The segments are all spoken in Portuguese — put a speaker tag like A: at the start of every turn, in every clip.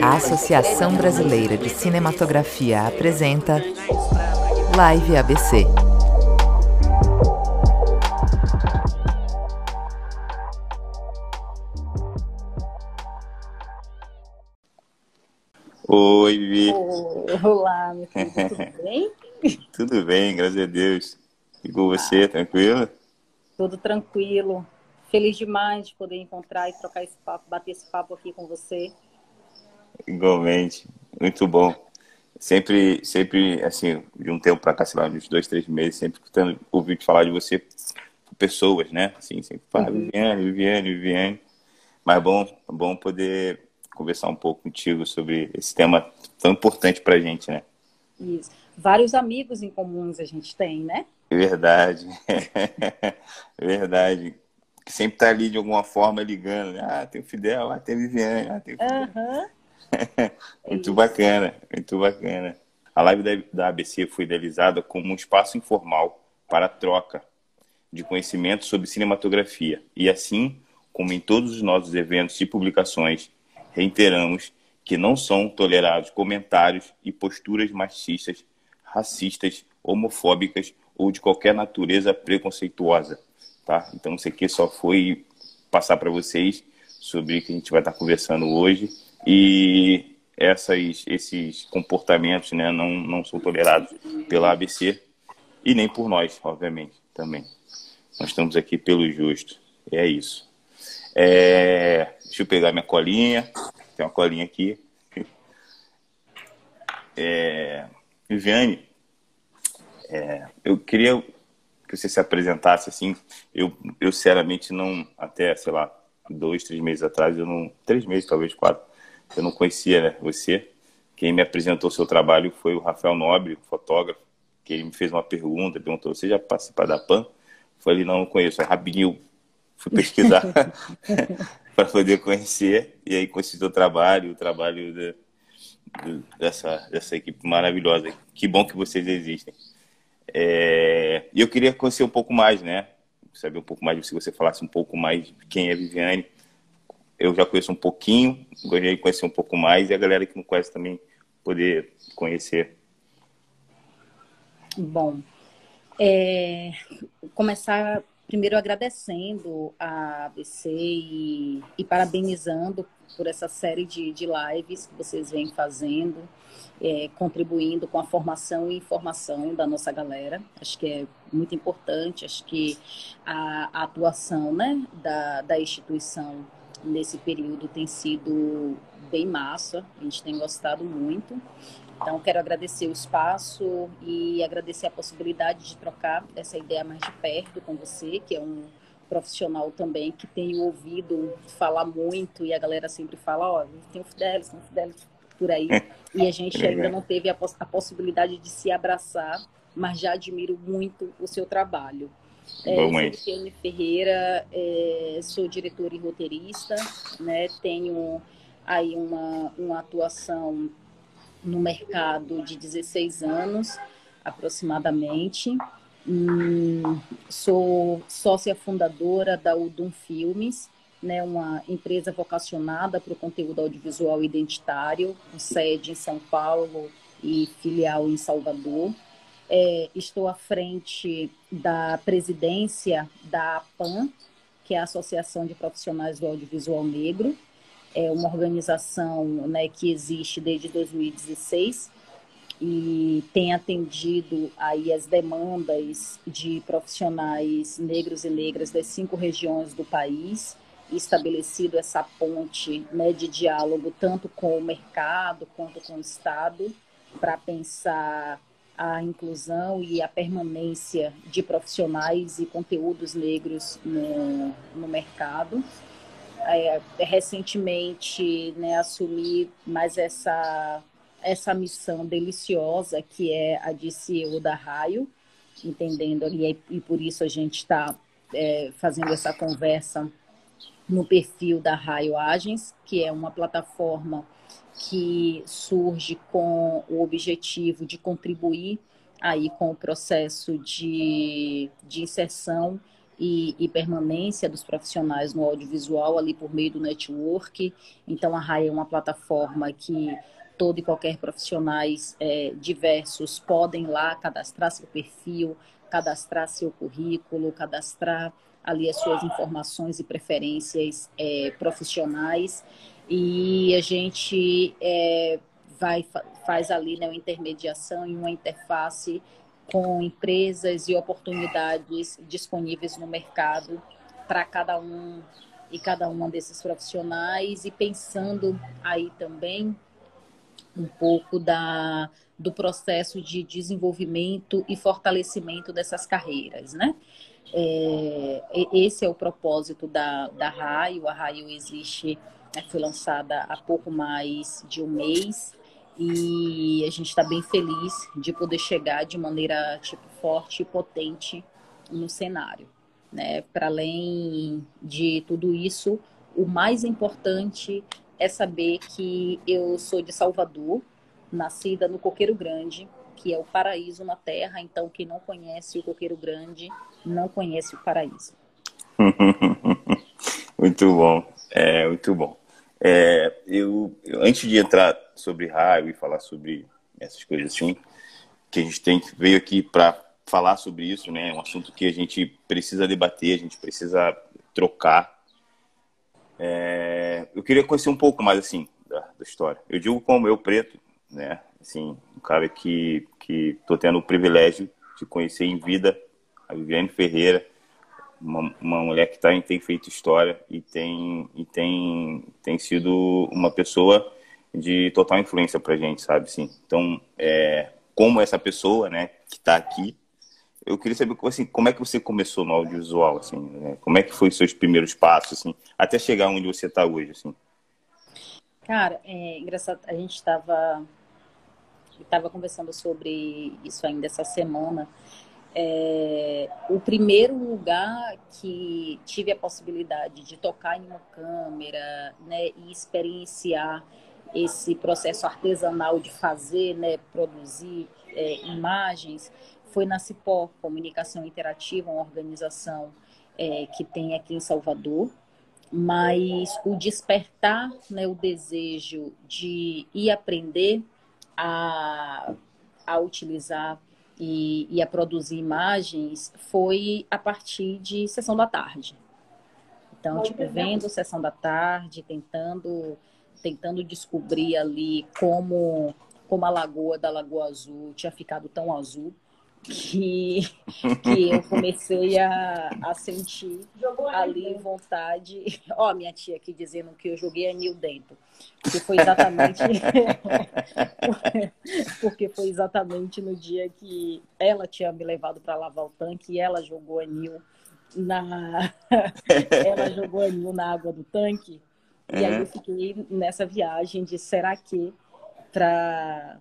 A: A Associação Brasileira de Cinematografia apresenta Live ABC.
B: Oi, Vivi.
C: Olá, meu filho, tudo bem?
B: Tudo bem, graças a Deus. E com você, tranquilo?
C: Tudo tranquilo. Feliz demais de poder encontrar e trocar esse papo, bater esse papo aqui com você.
B: Igualmente, muito bom. Sempre, sempre, assim, de um tempo para cá, sei lá, uns dois, três meses, sempre escutando, ouvindo falar de você pessoas, né? Assim, sempre fala, uhum. Viviane, Viviane, Viviane. Mas bom, bom poder conversar um pouco contigo sobre esse tema tão importante para a gente, né?
C: Isso. Vários amigos em comuns a gente tem, né?
B: Verdade. Verdade. Que sempre tá ali de alguma forma ligando. Né? Ah, tem o Fidel, ah, tem a Viviane, ah, tem o Fidel.
C: Uhum.
B: muito bacana, muito bacana. A live da, da ABC foi idealizada como um espaço informal para troca de conhecimento sobre cinematografia. E assim, como em todos os nossos eventos e publicações, reiteramos que não são tolerados comentários e posturas machistas, racistas, homofóbicas ou de qualquer natureza preconceituosa, tá? Então isso aqui só foi passar para vocês sobre o que a gente vai estar conversando hoje e essas, esses comportamentos, né, não, não são tolerados pela ABC e nem por nós, obviamente, também. Nós estamos aqui pelo justo. É isso. É, deixa eu pegar minha colinha. Tem uma colinha aqui. É, Viviane, é, eu queria que você se apresentasse assim. Eu, eu sinceramente não, até, sei lá, dois, três meses atrás, eu não, três meses, talvez quatro, eu não conhecia né, você. Quem me apresentou seu trabalho foi o Rafael Nobre, fotógrafo, que ele me fez uma pergunta, perguntou, você já participa da PAN? Eu falei, não, não conheço. Aí rapidinho fui pesquisar para poder conhecer e aí conheci o trabalho, o trabalho de, de, dessa, dessa equipe maravilhosa. Que bom que vocês existem. É, e eu queria conhecer um pouco mais, né? Saber um pouco mais, se você falasse um pouco mais de quem é Viviane. Eu já conheço um pouquinho, gostaria de conhecer um pouco mais e a galera que não conhece também poder conhecer.
C: Bom, é, começar primeiro agradecendo a ABC e, e parabenizando por essa série de, de lives que vocês vêm fazendo é, contribuindo com a formação e informação da nossa galera. Acho que é muito importante, acho que a, a atuação né, da, da instituição nesse período tem sido bem massa, a gente tem gostado muito. Então, quero agradecer o espaço e agradecer a possibilidade de trocar essa ideia mais de perto com você, que é um profissional também que tem ouvido falar muito e a galera sempre fala, ó, oh, tem o Fidelis, tem o Fidelis, por aí. E a gente ainda não teve a, poss a, possibilidade de se abraçar, mas já admiro muito o seu trabalho. É, sou Luciane Ferreira, é, sou diretora e roteirista, né, tenho aí uma, uma atuação no mercado de 16 anos, aproximadamente. Sou sócia fundadora da Udum Filmes, né, uma empresa vocacionada para o conteúdo audiovisual identitário, com sede em São Paulo e filial em Salvador. É, estou à frente da presidência da APAN, que é a Associação de Profissionais do Audiovisual Negro, é uma organização né, que existe desde 2016 e tem atendido aí as demandas de profissionais negros e negras das cinco regiões do país estabelecido essa ponte né, de diálogo tanto com o mercado quanto com o Estado para pensar a inclusão e a permanência de profissionais e conteúdos negros no, no mercado. É, recentemente né, assumi mais essa, essa missão deliciosa que é a de CEO da Raio, entendendo ali, e por isso a gente está é, fazendo essa conversa no perfil da Raio Agens, que é uma plataforma que surge com o objetivo de contribuir aí com o processo de, de inserção e, e, permanência dos profissionais no audiovisual ali por meio do network. Então, a RAI é uma plataforma que todo e qualquer profissionais é, diversos podem lá cadastrar seu perfil, cadastrar seu currículo, cadastrar ali as suas informações e preferências é, profissionais e a gente é, vai faz ali né, uma intermediação e uma interface com empresas e oportunidades disponíveis no mercado para cada um e cada uma desses profissionais e pensando aí também um pouco da, do processo de desenvolvimento e fortalecimento dessas carreiras, né? É, esse é o propósito da, da Raio. A Raio existe, né, foi lançada há pouco mais de um mês e a gente está bem feliz de poder chegar de maneira tipo forte e potente no cenário, né? Para além de tudo isso, o mais importante é saber que eu sou de Salvador, nascida no Coqueiro Grande, que é o paraíso na Terra. Então, quem não conhece o Coqueiro Grande não conhece o paraíso.
B: muito bom, é muito bom. É, eu, eu, antes de entrar sobre raio e falar sobre essas coisas assim, que a gente tem veio aqui para falar sobre isso, né? É um assunto que a gente precisa debater, a gente precisa trocar. É, eu queria conhecer um pouco mais assim da, da, história. Eu digo como eu preto, né? Assim, um cara que que tô tendo o privilégio de conhecer em vida a Viviane Ferreira, uma, uma mulher que tá, tem feito história e tem, e tem, tem sido uma pessoa de total influência pra gente, sabe? Sim. Então, é, como essa pessoa, né, que está aqui, eu queria saber assim, como é que você começou no audiovisual, assim, né? como é que foi os seus primeiros passos, assim, até chegar onde você está hoje, assim.
C: Cara, é engraçado, a gente estava estava conversando sobre isso ainda essa semana, é, o primeiro lugar que tive a possibilidade de tocar em uma câmera né, e experienciar esse processo artesanal de fazer, né, produzir é, imagens, foi na Cipó, Comunicação Interativa, uma organização é, que tem aqui em Salvador. Mas o despertar, né, o desejo de ir aprender a, a utilizar e, e a produzir imagens foi a partir de sessão da tarde. Então, tipo, vendo sessão da tarde, tentando tentando descobrir ali como como a lagoa da Lagoa Azul tinha ficado tão azul que, que eu comecei a, a sentir ali vontade. Ó, oh, minha tia aqui dizendo que eu joguei anil dentro. Porque foi exatamente. porque foi exatamente no dia que ela tinha me levado para lavar o tanque e ela jogou anil na. ela jogou anil na água do tanque. E aí eu fiquei nessa viagem de será que para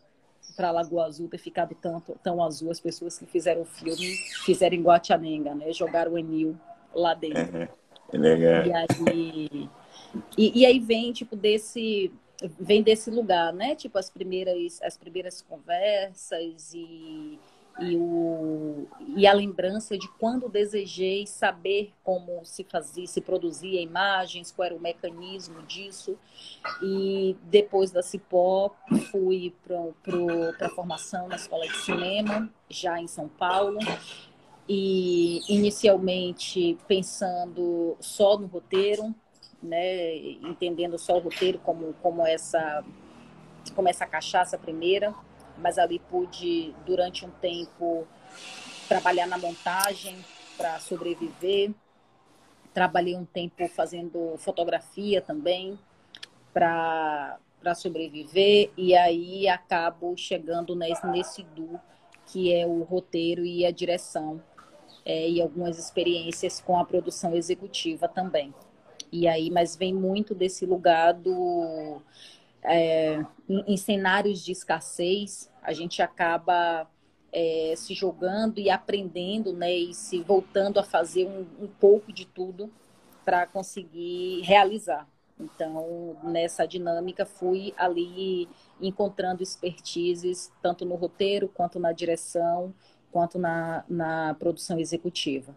C: para Lagoa Azul ter ficado tanto, tão azul, as pessoas que fizeram o filme fizeram em Guatianenga, né? Jogaram o Enil lá dentro.
B: Uhum. Legal.
C: E aí, e, e, aí vem, tipo, desse vem desse lugar, né? Tipo, as primeiras, as primeiras conversas e e, o, e a lembrança de quando desejei saber como se fazia, se produzia imagens, qual era o mecanismo disso. E depois da Cipó, fui para a formação na escola de cinema, já em São Paulo. E inicialmente pensando só no roteiro, né, entendendo só o roteiro como, como, essa, como essa cachaça primeira mas ali pude, durante um tempo, trabalhar na montagem para sobreviver. Trabalhei um tempo fazendo fotografia também para sobreviver e aí acabo chegando nesse, nesse duo que é o roteiro e a direção é, e algumas experiências com a produção executiva também. E aí, mas vem muito desse lugar do é, em, cenários de escassez, a gente acaba é, se jogando e aprendendo, né, e se voltando a fazer um, um pouco de tudo para conseguir realizar. Então, nessa dinâmica, fui ali encontrando expertises, tanto no roteiro, quanto na direção, quanto na, na produção executiva.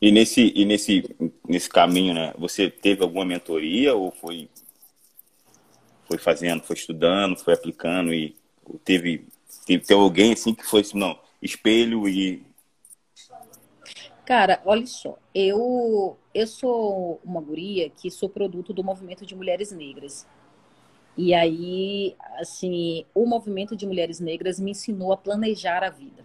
B: E nesse, e nesse, nesse caminho, né? Você teve alguma mentoria ou foi, foi fazendo, foi estudando, foi aplicando e teve, teve, alguém assim que foi assim, não, espelho e.
C: Cara, olha só, eu, eu sou uma guria que sou produto do movimento de mulheres negras. E aí, assim, o movimento de mulheres negras me ensinou a planejar a vida.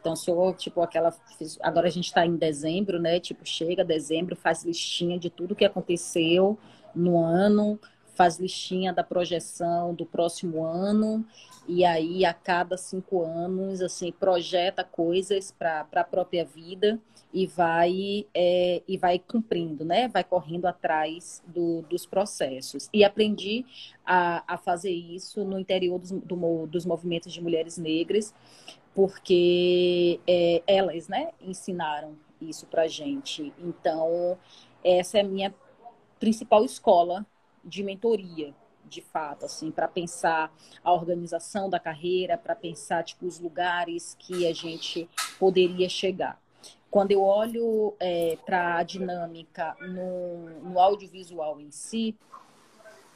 C: Então, sou tipo aquela. Agora a gente está em dezembro, né? Tipo, chega dezembro, faz listinha de tudo que aconteceu no ano, faz listinha da projeção do próximo ano, e aí a cada cinco anos, assim, projeta coisas para a própria vida e vai, é, e vai cumprindo, né? Vai correndo atrás do, dos processos. E aprendi a, a fazer isso no interior dos, do, dos movimentos de mulheres negras, porque é, elas, né, ensinaram isso para gente. Então, essa é a minha principal escola de mentoria, de fato, assim, para pensar a organização da carreira, para pensar tipo os lugares que a gente poderia chegar. Quando eu olho é, para a dinâmica no, no, audiovisual em si,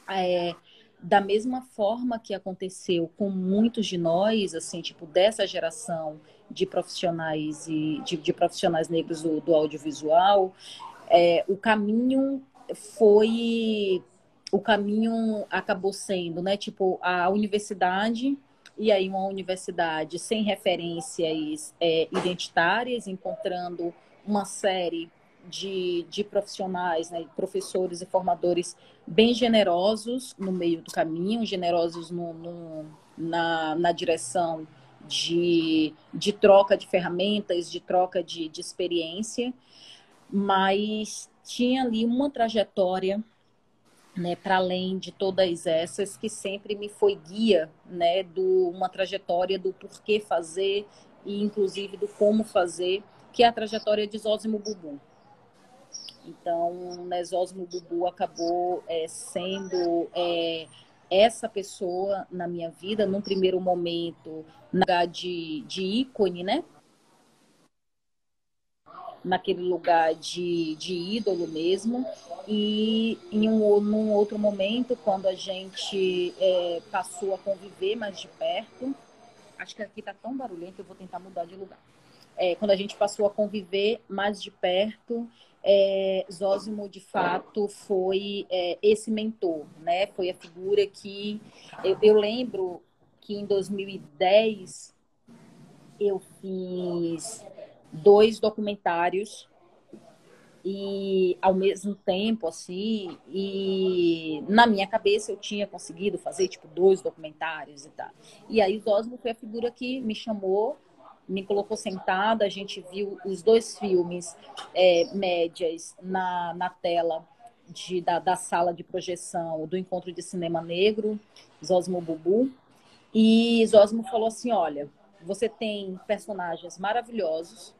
C: é, da mesma forma que aconteceu com muitos de nós, assim, tipo, dessa geração de profissionais e de, de profissionais negros do, do audiovisual, é, o caminho foi o caminho acabou sendo, né, tipo a universidade e aí uma universidade sem referências é, identitárias, encontrando uma série de, de profissionais, né, professores e formadores bem generosos no meio do caminho, generosos no, no, na, na direção de, de troca de ferramentas, de troca de, de experiência, mas tinha ali uma trajetória né, para além de todas essas, que sempre me foi guia, né, do uma trajetória do porquê fazer e inclusive do como fazer, que é a trajetória de Zósimo Bubu. Então, né, Zósimo Bubu acabou é, sendo é, essa pessoa na minha vida, num primeiro momento, na de, de ícone, né? Naquele lugar de, de ídolo mesmo. E em um num outro momento, quando a gente é, passou a conviver mais de perto, acho que aqui está tão barulhento, eu vou tentar mudar de lugar. É, quando a gente passou a conviver mais de perto, é, Zósimo de fato foi é, esse mentor, né? Foi a figura que eu, eu lembro que em 2010 eu fiz dois documentários e ao mesmo tempo, assim, e na minha cabeça eu tinha conseguido fazer, tipo, dois documentários e tal. E aí o Zosmo foi a figura que me chamou, me colocou sentada, a gente viu os dois filmes é, médias na, na tela de, da, da sala de projeção do Encontro de Cinema Negro, Zosmo Bubu, e Zosmo falou assim, olha, você tem personagens maravilhosos,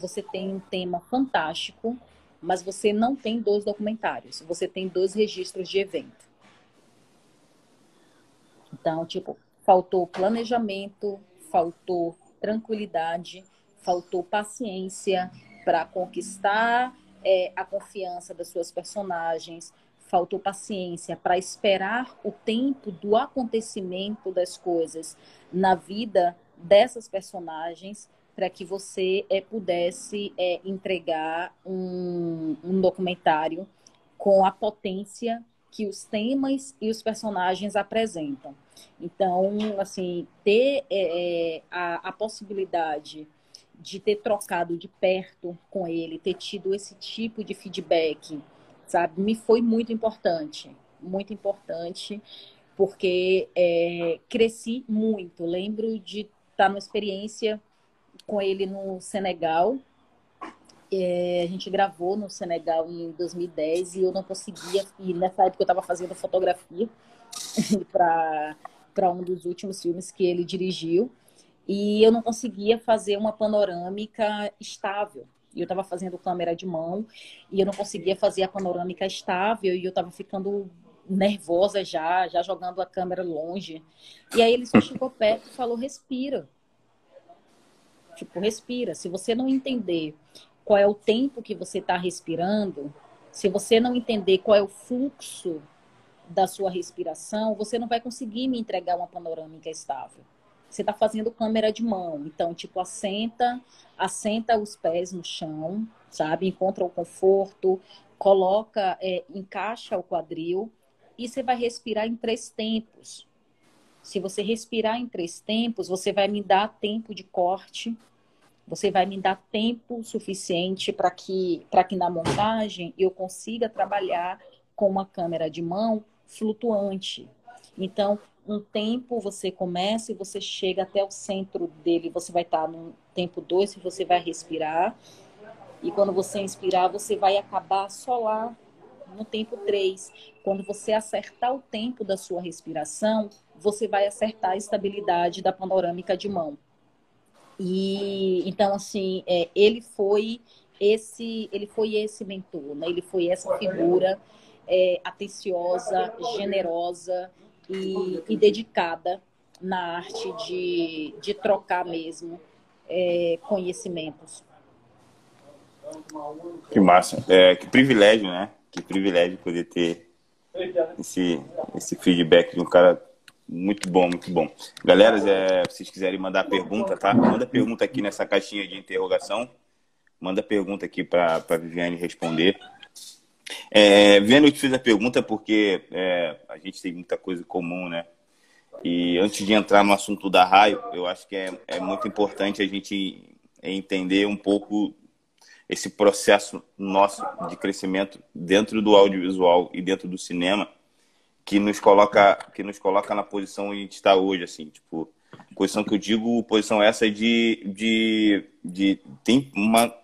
C: você tem um tema fantástico, mas você não tem dois documentários, você tem dois registros de evento. Então, tipo, faltou planejamento, faltou tranquilidade, faltou paciência para conquistar é, a confiança das suas personagens, faltou paciência para esperar o tempo do acontecimento das coisas na vida dessas personagens para que você é, pudesse é, entregar um, um documentário com a potência que os temas e os personagens apresentam. Então, assim, ter é, a, a, possibilidade de ter trocado de perto com ele, ter tido esse tipo de feedback, sabe, me foi muito importante, muito importante, porque é, cresci muito. Lembro de estar numa experiência com ele no Senegal. É, a gente gravou no Senegal em 2010 e eu não conseguia. E nessa época eu estava fazendo fotografia para um dos últimos filmes que ele dirigiu. E eu não conseguia fazer uma panorâmica estável. E eu estava fazendo câmera de mão e eu não conseguia fazer a panorâmica estável e eu estava ficando nervosa já, já jogando a câmera longe. E aí ele só chegou perto e falou: respira Tipo, respira. Se você não entender qual é o tempo que você está respirando, se você não entender qual é o fluxo da sua respiração, você não vai conseguir me entregar uma panorâmica estável. Você está fazendo câmera de mão, então, tipo, assenta, assenta os pés no chão, sabe? Encontra o conforto, coloca, é, encaixa o quadril e você vai respirar em três tempos. Se você respirar em três tempos, você vai me dar tempo de corte, você vai me dar tempo suficiente para que, que na montagem eu consiga trabalhar com uma câmera de mão flutuante. Então, um tempo você começa e você chega até o centro dele, você vai estar no tempo 2 e você vai respirar. E quando você inspirar, você vai acabar só lá no tempo 3. Quando você acertar o tempo da sua respiração, você vai acertar a estabilidade da panorâmica de mão. E então assim, é, ele foi esse, ele foi esse mentor, né? Ele foi essa figura é, atenciosa, generosa e, e, dedicada na arte de, de trocar mesmo é, conhecimentos.
B: Que massa, é, que privilégio, né? Que privilégio poder ter esse, esse feedback de um cara muito bom, muito bom. Galera, é, se vocês quiserem mandar pergunta, tá? Manda pergunta aqui nessa caixinha de interrogação. Manda pergunta aqui para a Viviane responder. É, Viviane, eu te fiz a pergunta porque é, a gente tem muita coisa em comum, né? E antes de entrar no assunto da raio, eu acho que é, é muito importante a gente entender um pouco esse processo nosso de crescimento dentro do audiovisual e dentro do cinema que nos coloca que nos coloca na posição onde a gente está hoje, assim, tipo, posição que eu digo, posição essa de, de, de tem uma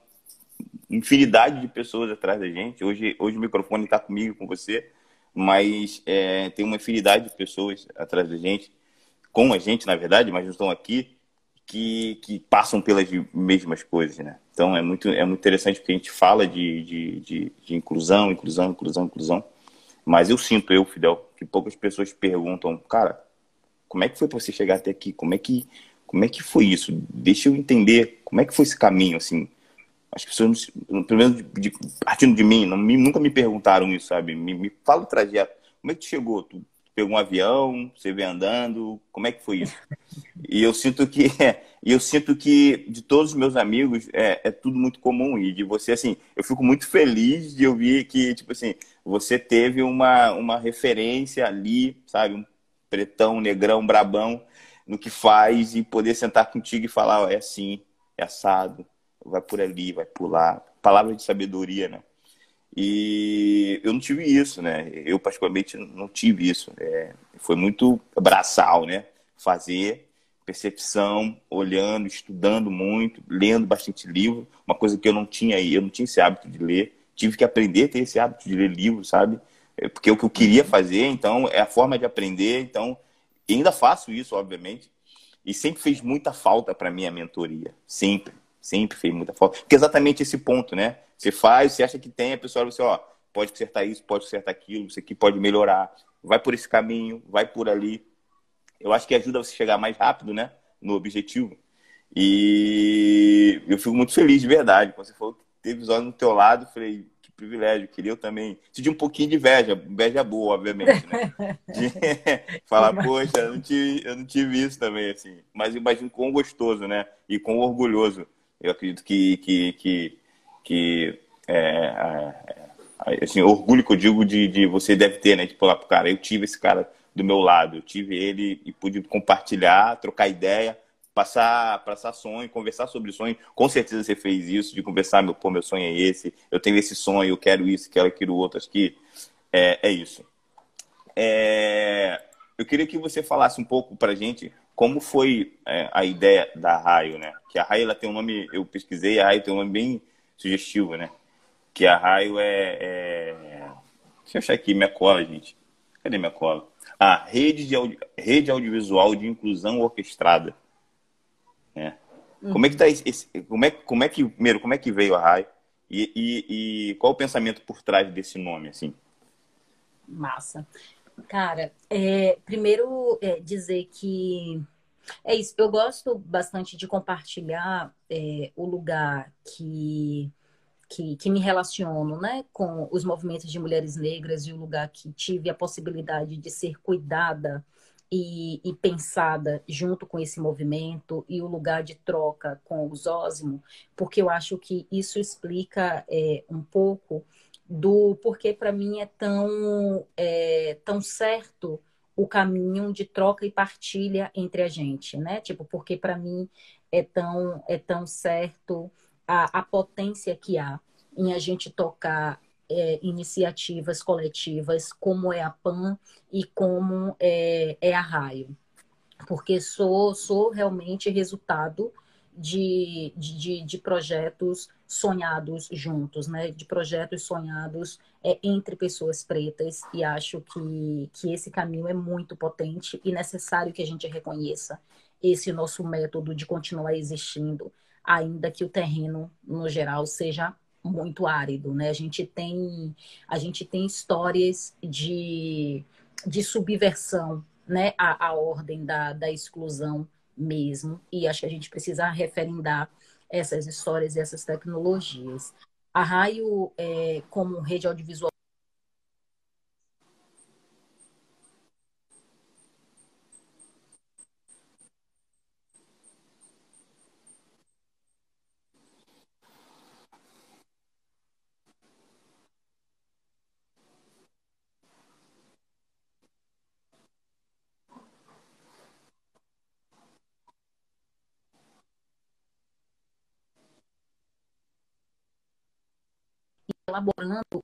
B: infinidade de pessoas atrás da gente. Hoje, hoje o microfone está comigo, com você, mas é, tem uma infinidade de pessoas atrás da gente, com a gente, na verdade, mas não estão aqui, que, que passam pelas mesmas coisas, né? Então é muito, é muito interessante porque a gente fala de, de, de, de inclusão, inclusão, inclusão, inclusão. Mas eu sinto, eu, Fidel, que poucas pessoas perguntam, cara, como é que foi para você chegar até aqui? Como é que como é que foi isso? Deixa eu entender como é que foi esse caminho, assim. As pessoas, pelo menos de, de, partindo de mim, não, nunca me perguntaram isso, sabe? Me, me fala o trajeto. Como é que tu chegou? Tu pegou um avião, você veio andando, como é que foi isso? E eu sinto que, é, eu sinto que de todos os meus amigos é, é tudo muito comum e de você assim, eu fico muito feliz de ouvir que tipo assim, você teve uma uma referência ali, sabe, um pretão, negrão, brabão no que faz e poder sentar contigo e falar, é assim, é assado, vai por ali, vai pular, palavra de sabedoria, né? E eu não tive isso, né? Eu, particularmente, não tive isso. É, foi muito braçal, né? Fazer, percepção, olhando, estudando muito, lendo bastante livro, uma coisa que eu não tinha aí, eu não tinha esse hábito de ler. Tive que aprender a ter esse hábito de ler livro, sabe? É, porque é o que eu queria fazer, então, é a forma de aprender. Então, ainda faço isso, obviamente. E sempre fez muita falta para mim a mentoria. Sempre. Sempre fez muita falta. Porque é exatamente esse ponto, né? Você faz, você acha que tem, a pessoa você, ó, pode consertar isso, pode consertar aquilo, isso aqui pode melhorar. Vai por esse caminho, vai por ali. Eu acho que ajuda você a chegar mais rápido, né? No objetivo. E eu fico muito feliz, de verdade. Quando você falou que teve os olhos no teu lado, falei, que privilégio, queria eu também. Senti um pouquinho de inveja, inveja boa, obviamente, né? De falar, poxa, eu não, tive, eu não tive isso também, assim. Mas imagino quão gostoso, né? E quão orgulhoso eu acredito que, que, que, que é, é, assim, orgulho que eu digo de, de você deve ter, né? Tipo, lá pro cara, eu tive esse cara do meu lado, eu tive ele e pude compartilhar, trocar ideia, passar, passar sonho, conversar sobre sonho. Com certeza você fez isso, de conversar, meu, pô, meu sonho é esse, eu tenho esse sonho, eu quero isso, quero aquilo outro. Que é, é isso. É, eu queria que você falasse um pouco pra gente como foi é, a ideia da Raio, né? Que a Raio ela tem um nome, eu pesquisei, a Raio tem um nome bem sugestivo, né? Que a Raio é, é... Deixa eu achar aqui minha cola, gente. Cadê minha cola? Ah, rede, de audi... rede audiovisual de inclusão orquestrada. É. Hum. Como é que tá esse, como é, como é que primeiro como é que veio a Raio e, e, e qual o pensamento por trás desse nome assim?
C: Massa. Cara, é, primeiro é, dizer que É isso. Eu gosto bastante de compartilhar é, o lugar que, que, que, me relaciono né, com os movimentos de mulheres negras e o lugar que tive a possibilidade de ser cuidada e, e pensada junto com esse movimento e o lugar de troca com o Zósimo, porque eu acho que isso explica é, um pouco do porquê para mim é tão, é, tão certo o caminho de troca e partilha entre a gente, né? Tipo, porque para mim é tão, é tão certo a, a potência que há em a gente tocar é, iniciativas coletivas como é a PAN e como é, é a Raio. Porque sou, sou realmente resultado de, de, de, projetos sonhados juntos, né? De projetos sonhados é, entre pessoas pretas e acho que, que esse caminho é muito potente e necessário que a gente reconheça esse nosso método de continuar existindo, ainda que o terreno, no geral, seja muito árido, né? A gente tem, a gente tem histórias de, de subversão, né? A, a ordem da, da exclusão mesmo. E acho que a gente precisa referendar essas histórias e essas tecnologias. A Raio, é, como rede audiovisual, elaborando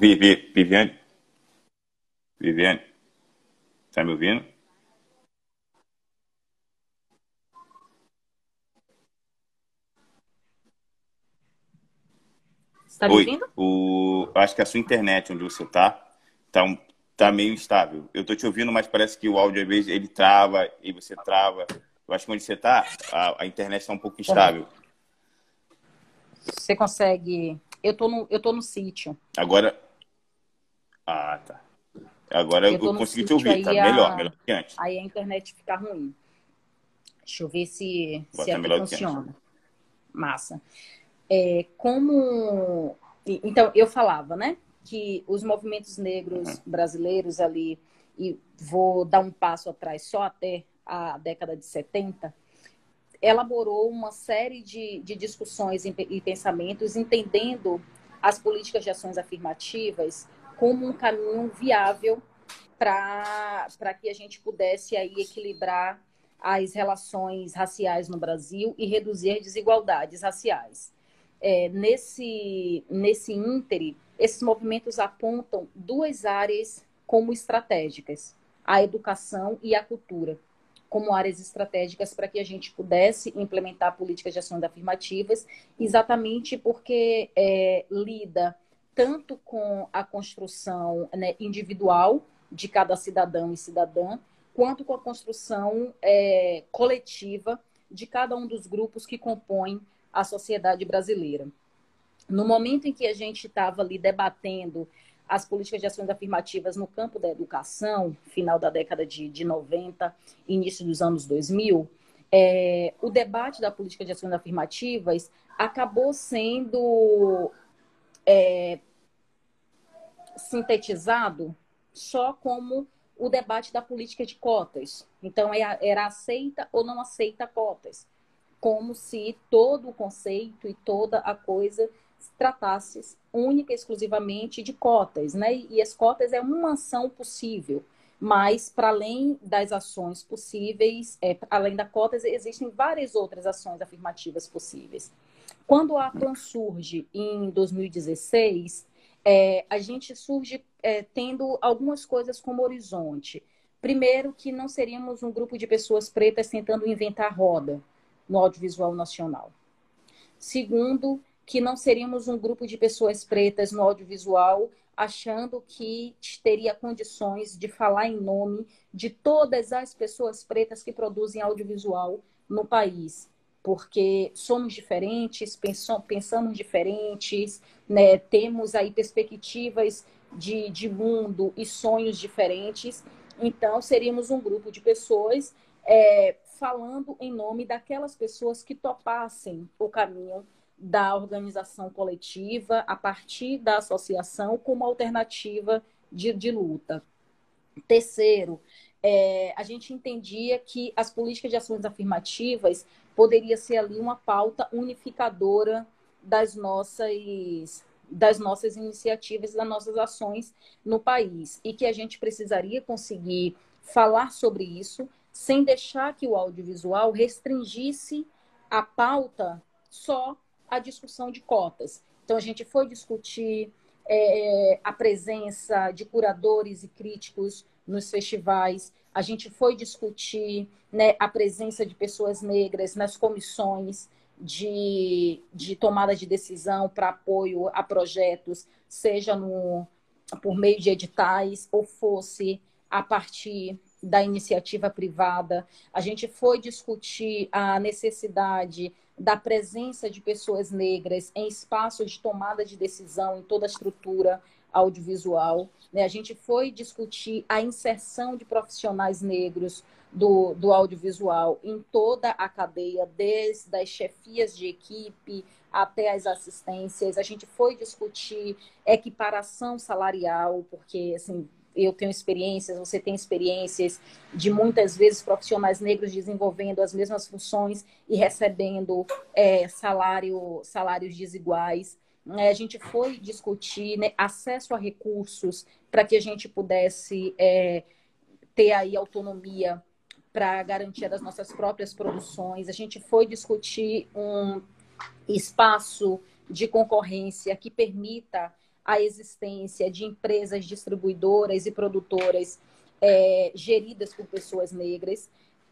B: Vivi, Viviane? Viviane? Está me ouvindo?
C: Está me
B: Oi,
C: ouvindo?
B: o, acho que a sua internet onde você está está um, tá meio instável. Eu estou te ouvindo, mas parece que o áudio às vezes ele trava e você trava. Eu acho que onde você está, a, a internet está um pouco instável.
C: Você consegue. Eu tô no, eu tô no sítio.
B: Agora, ah, tá. Agora eu, eu consegui te ouvir, tá a... melhor, melhor que antes.
C: Aí a internet fica ruim. Deixa eu ver se, se aqui funciona. Massa. É, como. Então, eu falava, né? Que os movimentos negros uhum. brasileiros ali, e vou dar um passo atrás só até a década de 70, elaborou uma série de, de discussões e pensamentos, entendendo as políticas de ações afirmativas como um caminho viável para que a gente pudesse aí equilibrar as relações raciais no Brasil e reduzir desigualdades raciais. É, nesse, nesse íntere, esses movimentos apontam duas áreas como estratégicas, a educação e a cultura, como áreas estratégicas para que a gente pudesse implementar políticas de ações afirmativas, exatamente porque é, lida tanto com a construção né, individual de cada cidadão e cidadã, quanto com a construção é, coletiva de cada um dos grupos que compõem a sociedade brasileira. No momento em que a gente estava ali debatendo as políticas de ações afirmativas no campo da educação, final da década de, de 90, início dos anos 2000, é, o debate da política de ações afirmativas acabou sendo é, sintetizado só como o debate da política de cotas. Então, é era aceita ou não aceita cotas. Como se todo o conceito e toda a coisa se tratasse única e exclusivamente de cotas. Né? E as cotas é uma ação possível, mas para além das ações possíveis, é, além da cotas, existem várias outras ações afirmativas possíveis. Quando a PAN surge em 2016, é, a gente surge é, tendo algumas coisas como horizonte. Primeiro, que não seríamos um grupo de pessoas pretas tentando inventar roda no audiovisual nacional. Segundo, que não seríamos um grupo de pessoas pretas no audiovisual achando que teria condições de falar em nome de todas as pessoas pretas que produzem audiovisual no país, porque somos diferentes, pensamos diferentes, né? temos aí perspectivas de, de mundo e sonhos diferentes. Então, seríamos um grupo de pessoas é, falando em nome daquelas pessoas que topassem o caminho da organização coletiva a partir da associação como alternativa de, de luta. Terceiro, é, a gente entendia que as políticas de ações afirmativas poderia ser ali uma pauta unificadora das nossas das nossas iniciativas, das nossas ações no país e que a gente precisaria conseguir falar sobre isso sem deixar que o audiovisual restringisse a pauta só a discussão de cotas. Então, a gente foi discutir é, a presença de curadores e críticos nos festivais, a gente foi discutir né, a presença de pessoas negras nas comissões de, de tomada de decisão para apoio a projetos, seja no, por meio de editais ou fosse a partir da iniciativa privada. A gente foi discutir a necessidade da presença de pessoas negras em espaços de tomada de decisão em toda a estrutura audiovisual. Né? A gente foi discutir a inserção de profissionais negros do, do audiovisual em toda a cadeia, desde as chefias de equipe até as assistências. A gente foi discutir equiparação salarial, porque assim, eu tenho experiências, você tem experiências de muitas vezes profissionais negros desenvolvendo as mesmas funções e recebendo é, salário, salários desiguais. É, a gente foi discutir né, acesso a recursos para que a gente pudesse é, ter aí autonomia para garantia das nossas próprias produções. A gente foi discutir um espaço de concorrência que permita a existência de empresas distribuidoras e produtoras é, geridas por pessoas negras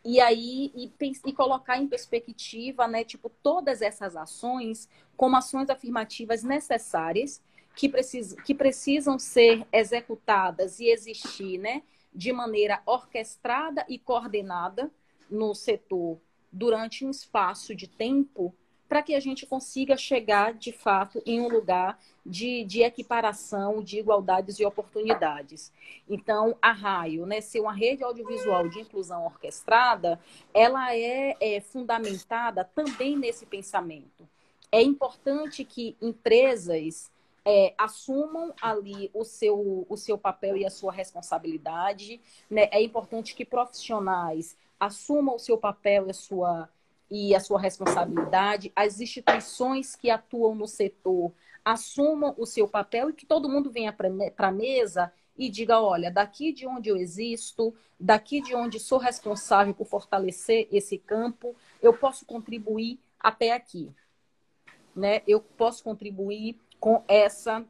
C: e aí e, e, colocar em perspectiva, né, tipo todas essas ações como ações afirmativas necessárias que, precis, que precisam ser executadas e existir, né, de maneira orquestrada e coordenada no setor durante um espaço de tempo para que a gente consiga chegar, de fato, em um lugar de, de equiparação, de igualdades e oportunidades. Então, a Raio, né, ser uma rede audiovisual de inclusão orquestrada, ela é, é fundamentada também nesse pensamento. É importante que empresas é, assumam ali o seu, o seu papel e a sua responsabilidade. Né? É importante que profissionais assumam o seu papel e a sua e a sua responsabilidade, as instituições que atuam no setor assumam o seu papel e que todo mundo venha para a mesa e diga: olha, daqui de onde eu existo, daqui de onde sou responsável por fortalecer esse campo, eu posso contribuir até aqui. Né? Eu posso contribuir com essa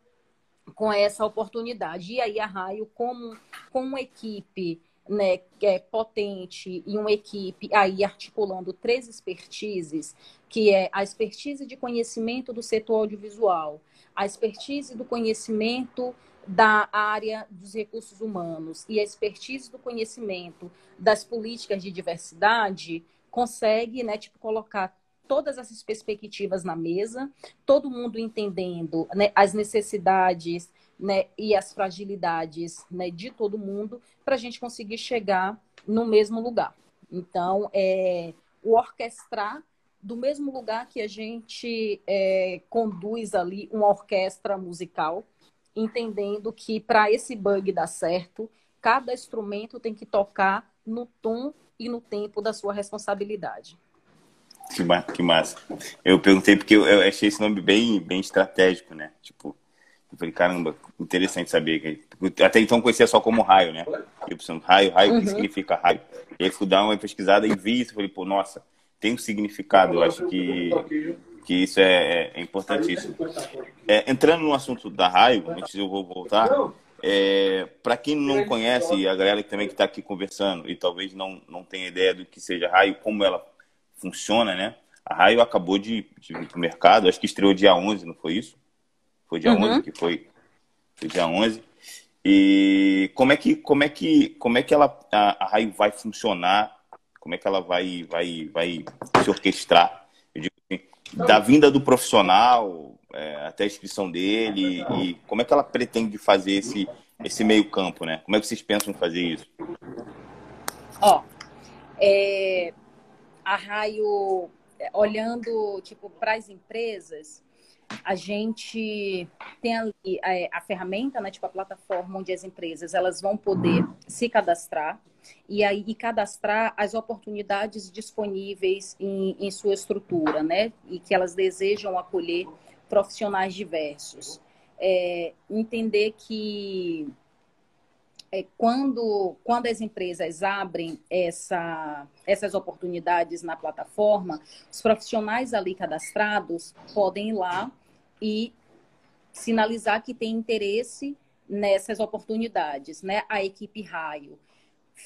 C: com essa oportunidade. E aí a Raio, como, como equipe né, é potente e uma equipe aí articulando três expertises, que é a expertise de conhecimento do setor audiovisual, a expertise do conhecimento da área dos recursos humanos e a expertise do conhecimento das políticas de diversidade, consegue, né, tipo, colocar todas essas perspectivas na mesa, todo mundo entendendo né, as necessidades né, e as fragilidades né, de todo mundo para a gente conseguir chegar no mesmo lugar. Então, é, o orquestrar do mesmo lugar que a gente é, conduz ali uma orquestra musical, entendendo que para esse bug dar certo, cada instrumento tem que tocar no tom e no tempo da sua responsabilidade.
B: Que, que massa. Eu perguntei porque eu, eu achei esse nome bem, bem estratégico, né? Tipo, eu falei, caramba, interessante saber. Até então conhecia só como raio, né? Y, raio, raio, uhum. o que significa raio? E aí fui dar uma pesquisada e vi isso, falei, pô, nossa, tem um significado. Eu acho que que isso é, é importantíssimo. É, entrando no assunto da raio, antes eu vou voltar, é, para quem não conhece, e a galera que também que está aqui conversando e talvez não, não tenha ideia do que seja raio, como ela funciona, né? A raio acabou de, de vir para o mercado, acho que estreou dia 11, não foi isso? Foi dia uhum. 11 que foi, foi dia 11. E como é que, como é que, como é que ela, a, a raio vai funcionar? Como é que ela vai, vai, vai se orquestrar? Eu digo assim, da vinda do profissional é, até a inscrição dele e como é que ela pretende fazer esse, esse meio campo, né? Como é que vocês pensam em fazer isso?
C: Ó, é, a Raio, olhando tipo para as empresas, a gente tem ali a, é, a, ferramenta, né, tipo a plataforma onde as empresas elas vão poder se cadastrar e aí e cadastrar as oportunidades disponíveis em, em sua estrutura, né, e que elas desejam acolher profissionais diversos. É, entender que quando, quando as empresas abrem essa, essas oportunidades na plataforma, os profissionais ali cadastrados podem ir lá e sinalizar que tem interesse nessas oportunidades, né? A equipe Raio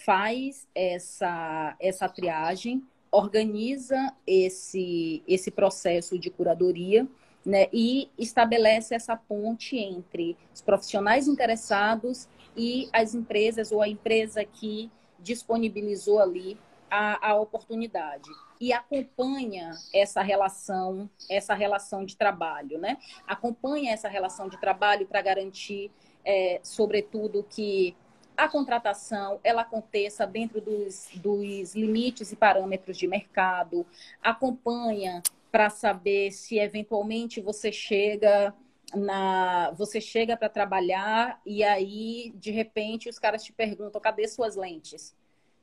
C: faz essa, essa triagem, organiza esse, esse processo de curadoria né, e estabelece essa ponte entre os profissionais interessados e as empresas ou a empresa que disponibilizou ali a, a oportunidade e acompanha essa relação, essa relação de trabalho, né? Acompanha essa relação de trabalho para garantir, é, sobretudo, que a contratação ela aconteça dentro dos, dos limites e parâmetros de mercado, acompanha para saber se eventualmente você chega na você chega para trabalhar e aí de repente os caras te perguntam cadê suas lentes?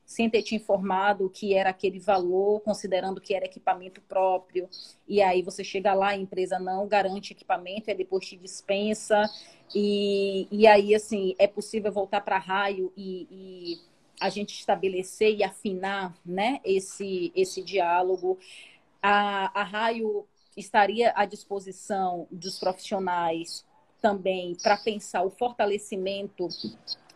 C: Sem ter te informado que era aquele valor considerando que era equipamento próprio. E aí você chega lá a empresa não garante equipamento e depois te dispensa. E, e aí assim é possível voltar para raio e, e a gente estabelecer e afinar né esse esse diálogo. A, a Raio estaria à disposição dos profissionais também para pensar o fortalecimento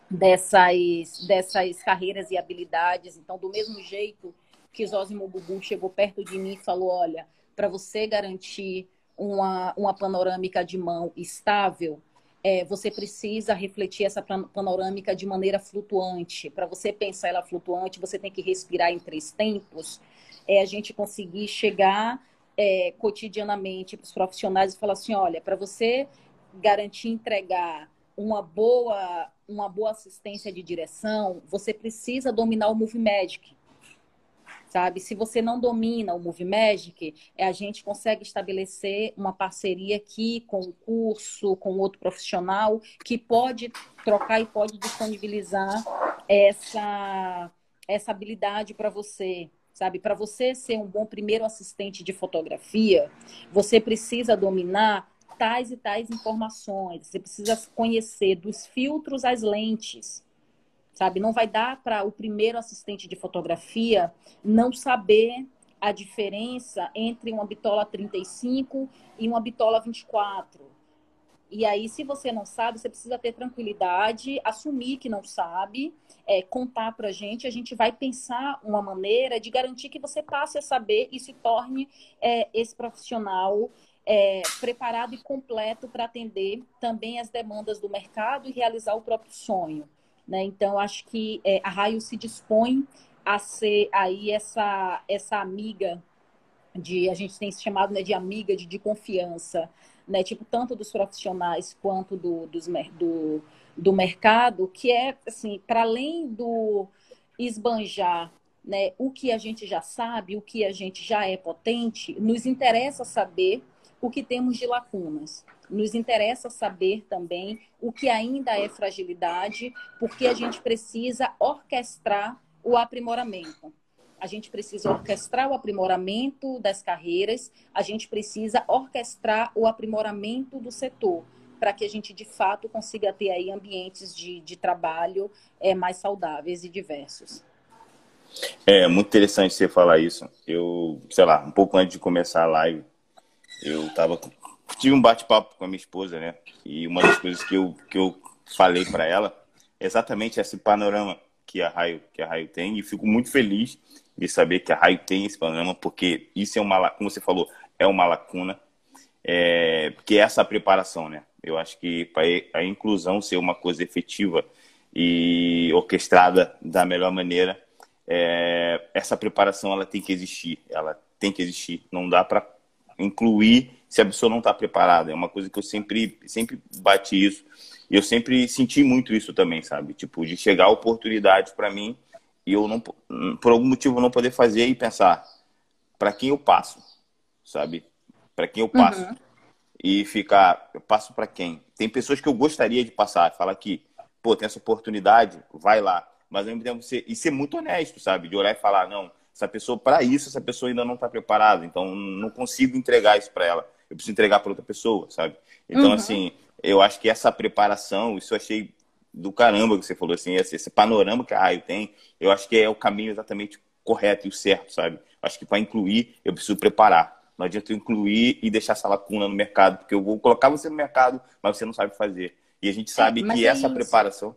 C: dessas, dessas carreiras e habilidades. Então, do mesmo jeito que Zózimo Bubu chegou perto de mim e falou: olha, para você garantir uma, uma panorâmica de mão estável, é, você precisa refletir essa panorâmica de maneira flutuante. Para você pensar ela flutuante, você tem que respirar em três tempos é a gente conseguir chegar é, cotidianamente para os profissionais e falar assim, olha, para você garantir entregar uma boa, uma boa assistência de direção, você precisa dominar o Move Magic. Sabe? Se você não domina o Move Magic, é, a gente consegue estabelecer uma parceria aqui com o curso, com outro profissional, que pode trocar e pode disponibilizar essa, essa habilidade para você sabe? Para você ser um bom primeiro assistente de fotografia, você precisa dominar tais e tais informações. Você precisa conhecer dos filtros às lentes, sabe? Não vai dar para o primeiro assistente de fotografia não saber a diferença entre uma bitola 35 e uma bitola 24 e aí, se você não sabe, você precisa ter tranquilidade, assumir que não sabe, é, contar para a gente. A gente vai pensar uma maneira de garantir que você passe a saber e se torne é, esse profissional é, preparado e completo para atender também as demandas do mercado e realizar o próprio sonho. Né? Então, acho que é, a Raio se dispõe a ser aí essa, essa amiga de a gente tem se chamado né, de amiga de, de confiança né? Tipo, tanto dos profissionais quanto do, dos, do, do mercado, que é, assim, para além do esbanjar né, o que a gente já sabe, o que a gente já é potente, nos interessa saber o que temos de lacunas. Nos interessa saber também o que ainda é fragilidade, porque a gente precisa orquestrar o aprimoramento a gente precisa orquestrar o aprimoramento das carreiras, a gente precisa orquestrar o aprimoramento do setor, para que a gente, de fato, consiga ter aí ambientes de, de trabalho é, mais saudáveis e diversos.
B: É muito interessante você falar isso. Eu, sei lá, um pouco antes de começar a live, eu tava tive um bate-papo com a minha esposa, né? E uma das coisas que eu que eu falei para ela é exatamente esse panorama que a Raio que a Raio tem e fico muito feliz de saber que a Raio tem esse panorama porque isso é uma como você falou é uma lacuna é, porque é essa preparação, né? Eu acho que para a inclusão ser uma coisa efetiva e orquestrada da melhor maneira, é, essa preparação ela tem que existir, ela tem que existir. Não dá para incluir se a pessoa não está preparada. É uma coisa que eu sempre, sempre bati isso. E eu sempre senti muito isso também, sabe? Tipo, de chegar a oportunidade para mim e eu não, por algum motivo, não poder fazer e pensar para quem eu passo, sabe? Para quem eu passo. Uhum. E ficar, eu passo para quem? Tem pessoas que eu gostaria de passar, falar que, pô, tem essa oportunidade, vai lá. Mas ao mesmo tempo, ser, e ser muito honesto, sabe? De olhar e falar, não, essa pessoa, para isso, essa pessoa ainda não está preparada, então não consigo entregar isso para ela. Eu preciso entregar para outra pessoa, sabe? Então, uhum. assim, eu acho que essa preparação, isso eu achei do caramba que você falou, assim, esse, esse panorama que a Raio tem, eu acho que é o caminho exatamente correto e o certo, sabe? Acho que para incluir, eu preciso preparar. Não adianta eu incluir e deixar essa lacuna no mercado, porque eu vou colocar você no mercado, mas você não sabe fazer. E a gente é, sabe é, que é essa isso. preparação.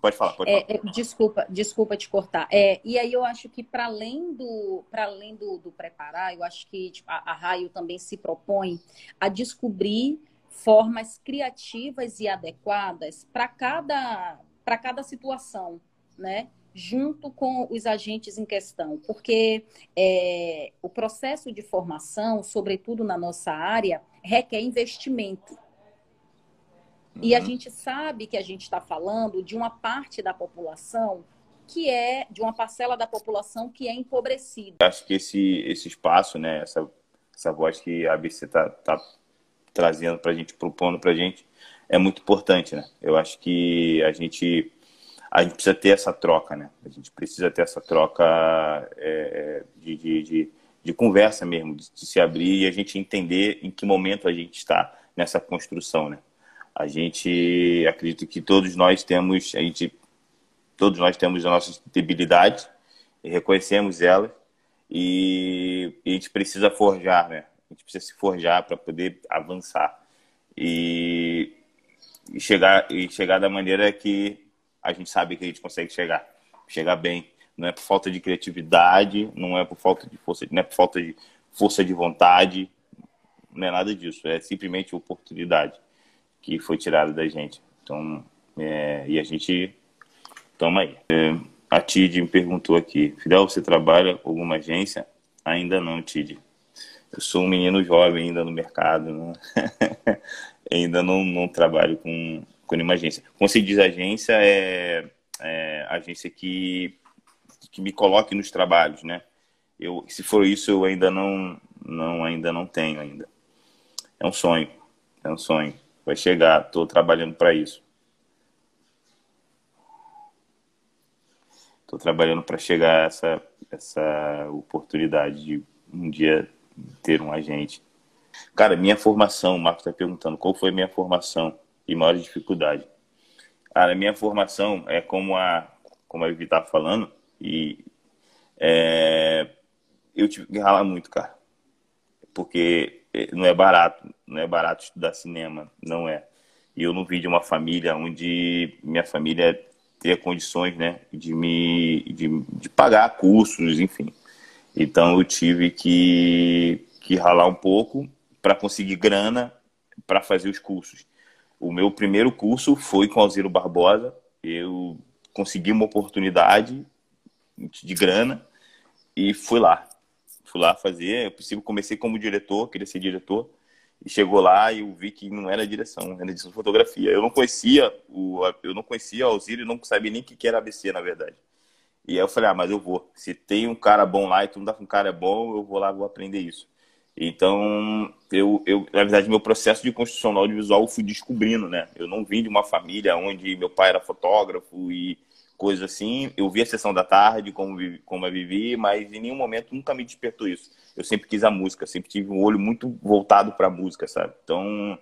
B: Pode falar, pode
C: é,
B: falar.
C: É, desculpa, desculpa te cortar. É, e aí eu acho que para além do para além do, do, preparar, eu acho que tipo, a, a Raio também se propõe a descobrir formas criativas e adequadas para cada para cada situação, né? junto com os agentes em questão, porque é, o processo de formação, sobretudo na nossa área, requer investimento. Uhum. E a uhum. gente sabe que a gente está falando de uma parte da população que é, de uma parcela da população que é empobrecida.
B: Acho que esse, esse espaço, né, essa, essa voz que a ABC está tá trazendo para a gente, propondo para a gente, é muito importante, né? Eu acho que a gente a gente precisa ter essa troca, né? A gente precisa ter essa troca é, de, de, de, de, conversa mesmo, de, de, se abrir e a gente entender em que momento a gente está nessa construção, né? A gente acredita que todos nós temos, a gente, todos nós temos as nossas debilidades e reconhecemos elas e, e a gente precisa forjar, né? A gente precisa se forjar para poder avançar e, e chegar e chegar da maneira que a gente sabe que a gente consegue chegar, chegar bem. Não é por falta de criatividade, não é por falta de força, não é por falta de força de vontade, não é nada disso. É simplesmente oportunidade que foi tirada da gente. Então, é, e a gente toma aí. É, a Tid me perguntou aqui, Fidel, você trabalha com alguma agência? Ainda não, Tid. Eu sou um menino jovem ainda no mercado, não... ainda não, não trabalho com, quando uma agência. Como se diz agência, é, é agência que, que me coloque nos trabalhos, né? Eu, se for isso, eu ainda não, não, ainda não tenho ainda. É um sonho, é um sonho. Vai chegar, estou trabalhando para isso. Estou trabalhando para chegar a essa, essa oportunidade de um dia ter um agente. Cara, minha formação, o Marcos está perguntando qual foi a minha formação e maior dificuldade. Cara, a minha formação é como a, como a Vivi falando, e é, eu tive que ralar muito, cara. Porque é, não é barato, não é barato estudar cinema, não é. E eu não vim de uma família onde minha família teria condições, né, de me de, de pagar cursos, enfim. Então eu tive que, que ralar um pouco para conseguir grana para fazer os cursos. O meu primeiro curso foi com Alziro Barbosa. Eu consegui uma oportunidade de grana e fui lá. Fui lá fazer. Eu possível comecei como diretor, queria ser diretor. E chegou lá e eu vi que não era direção, era direção de fotografia. Eu não conhecia o, eu não conhecia Alziro e não sabia nem o que era ABC, na verdade. E aí eu falei, ah, mas eu vou. Se tem um cara bom lá e tu não dá com um cara bom, eu vou lá, vou aprender isso. Então, eu, eu, na verdade, meu processo de construção no audiovisual eu fui descobrindo, né? Eu não vim de uma família onde meu pai era fotógrafo e coisa assim. Eu vi a sessão da tarde, como, como eu vivi, mas em nenhum momento nunca me despertou isso. Eu sempre quis a música, sempre tive um olho muito voltado para a música, sabe? Então,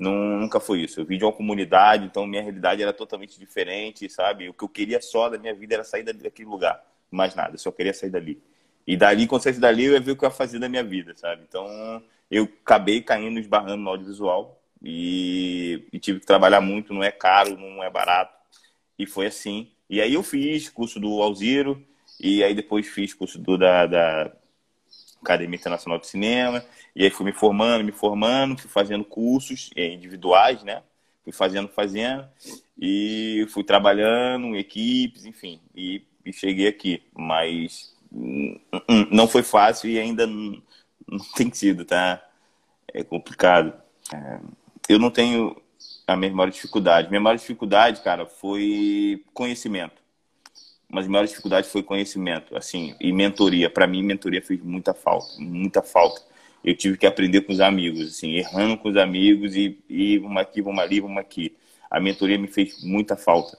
B: nunca foi isso. Eu vim de uma comunidade, então minha realidade era totalmente diferente, sabe? O que eu queria só da minha vida era sair daquele lugar, mais nada, eu só queria sair dali. E dali, quando saísse dali, eu ia ver o que eu ia fazer da minha vida, sabe? Então, eu acabei caindo, esbarrando no audiovisual e, e tive que trabalhar muito, não é caro, não é barato. E foi assim. E aí eu fiz curso do Alziro, e aí depois fiz curso do, da, da Academia Internacional de Cinema, e aí fui me formando, me formando, fui fazendo cursos eh, individuais, né? Fui fazendo, fazendo, e fui trabalhando em equipes, enfim, e, e cheguei aqui. Mas hum, hum, não foi fácil e ainda não, não tem sido, tá? É complicado. É, eu não tenho a minha maior dificuldade. Minha maior dificuldade, cara, foi conhecimento. Mas a maior dificuldade foi conhecimento, assim, e mentoria. Para mim, mentoria fez muita falta, muita falta. Eu tive que aprender com os amigos, assim, errando com os amigos e, e vamos aqui, vamos ali, vamos aqui. A mentoria me fez muita falta.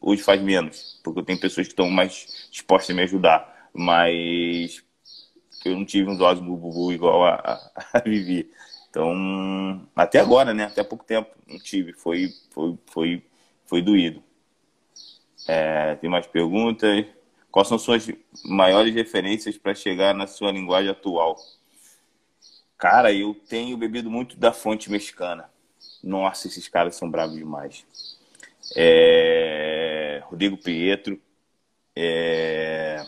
B: Hoje faz menos, porque eu tenho pessoas que estão mais dispostas a me ajudar. Mas eu não tive uns olhos bubu igual a, a, a Vivi. Então, até agora, né? Até pouco tempo não tive. Foi, foi, foi, foi doído. É, tem mais perguntas? Quais são suas maiores referências para chegar na sua linguagem atual? Cara, eu tenho bebido muito da fonte mexicana. Nossa, esses caras são bravos demais. É... Rodrigo Pietro, é...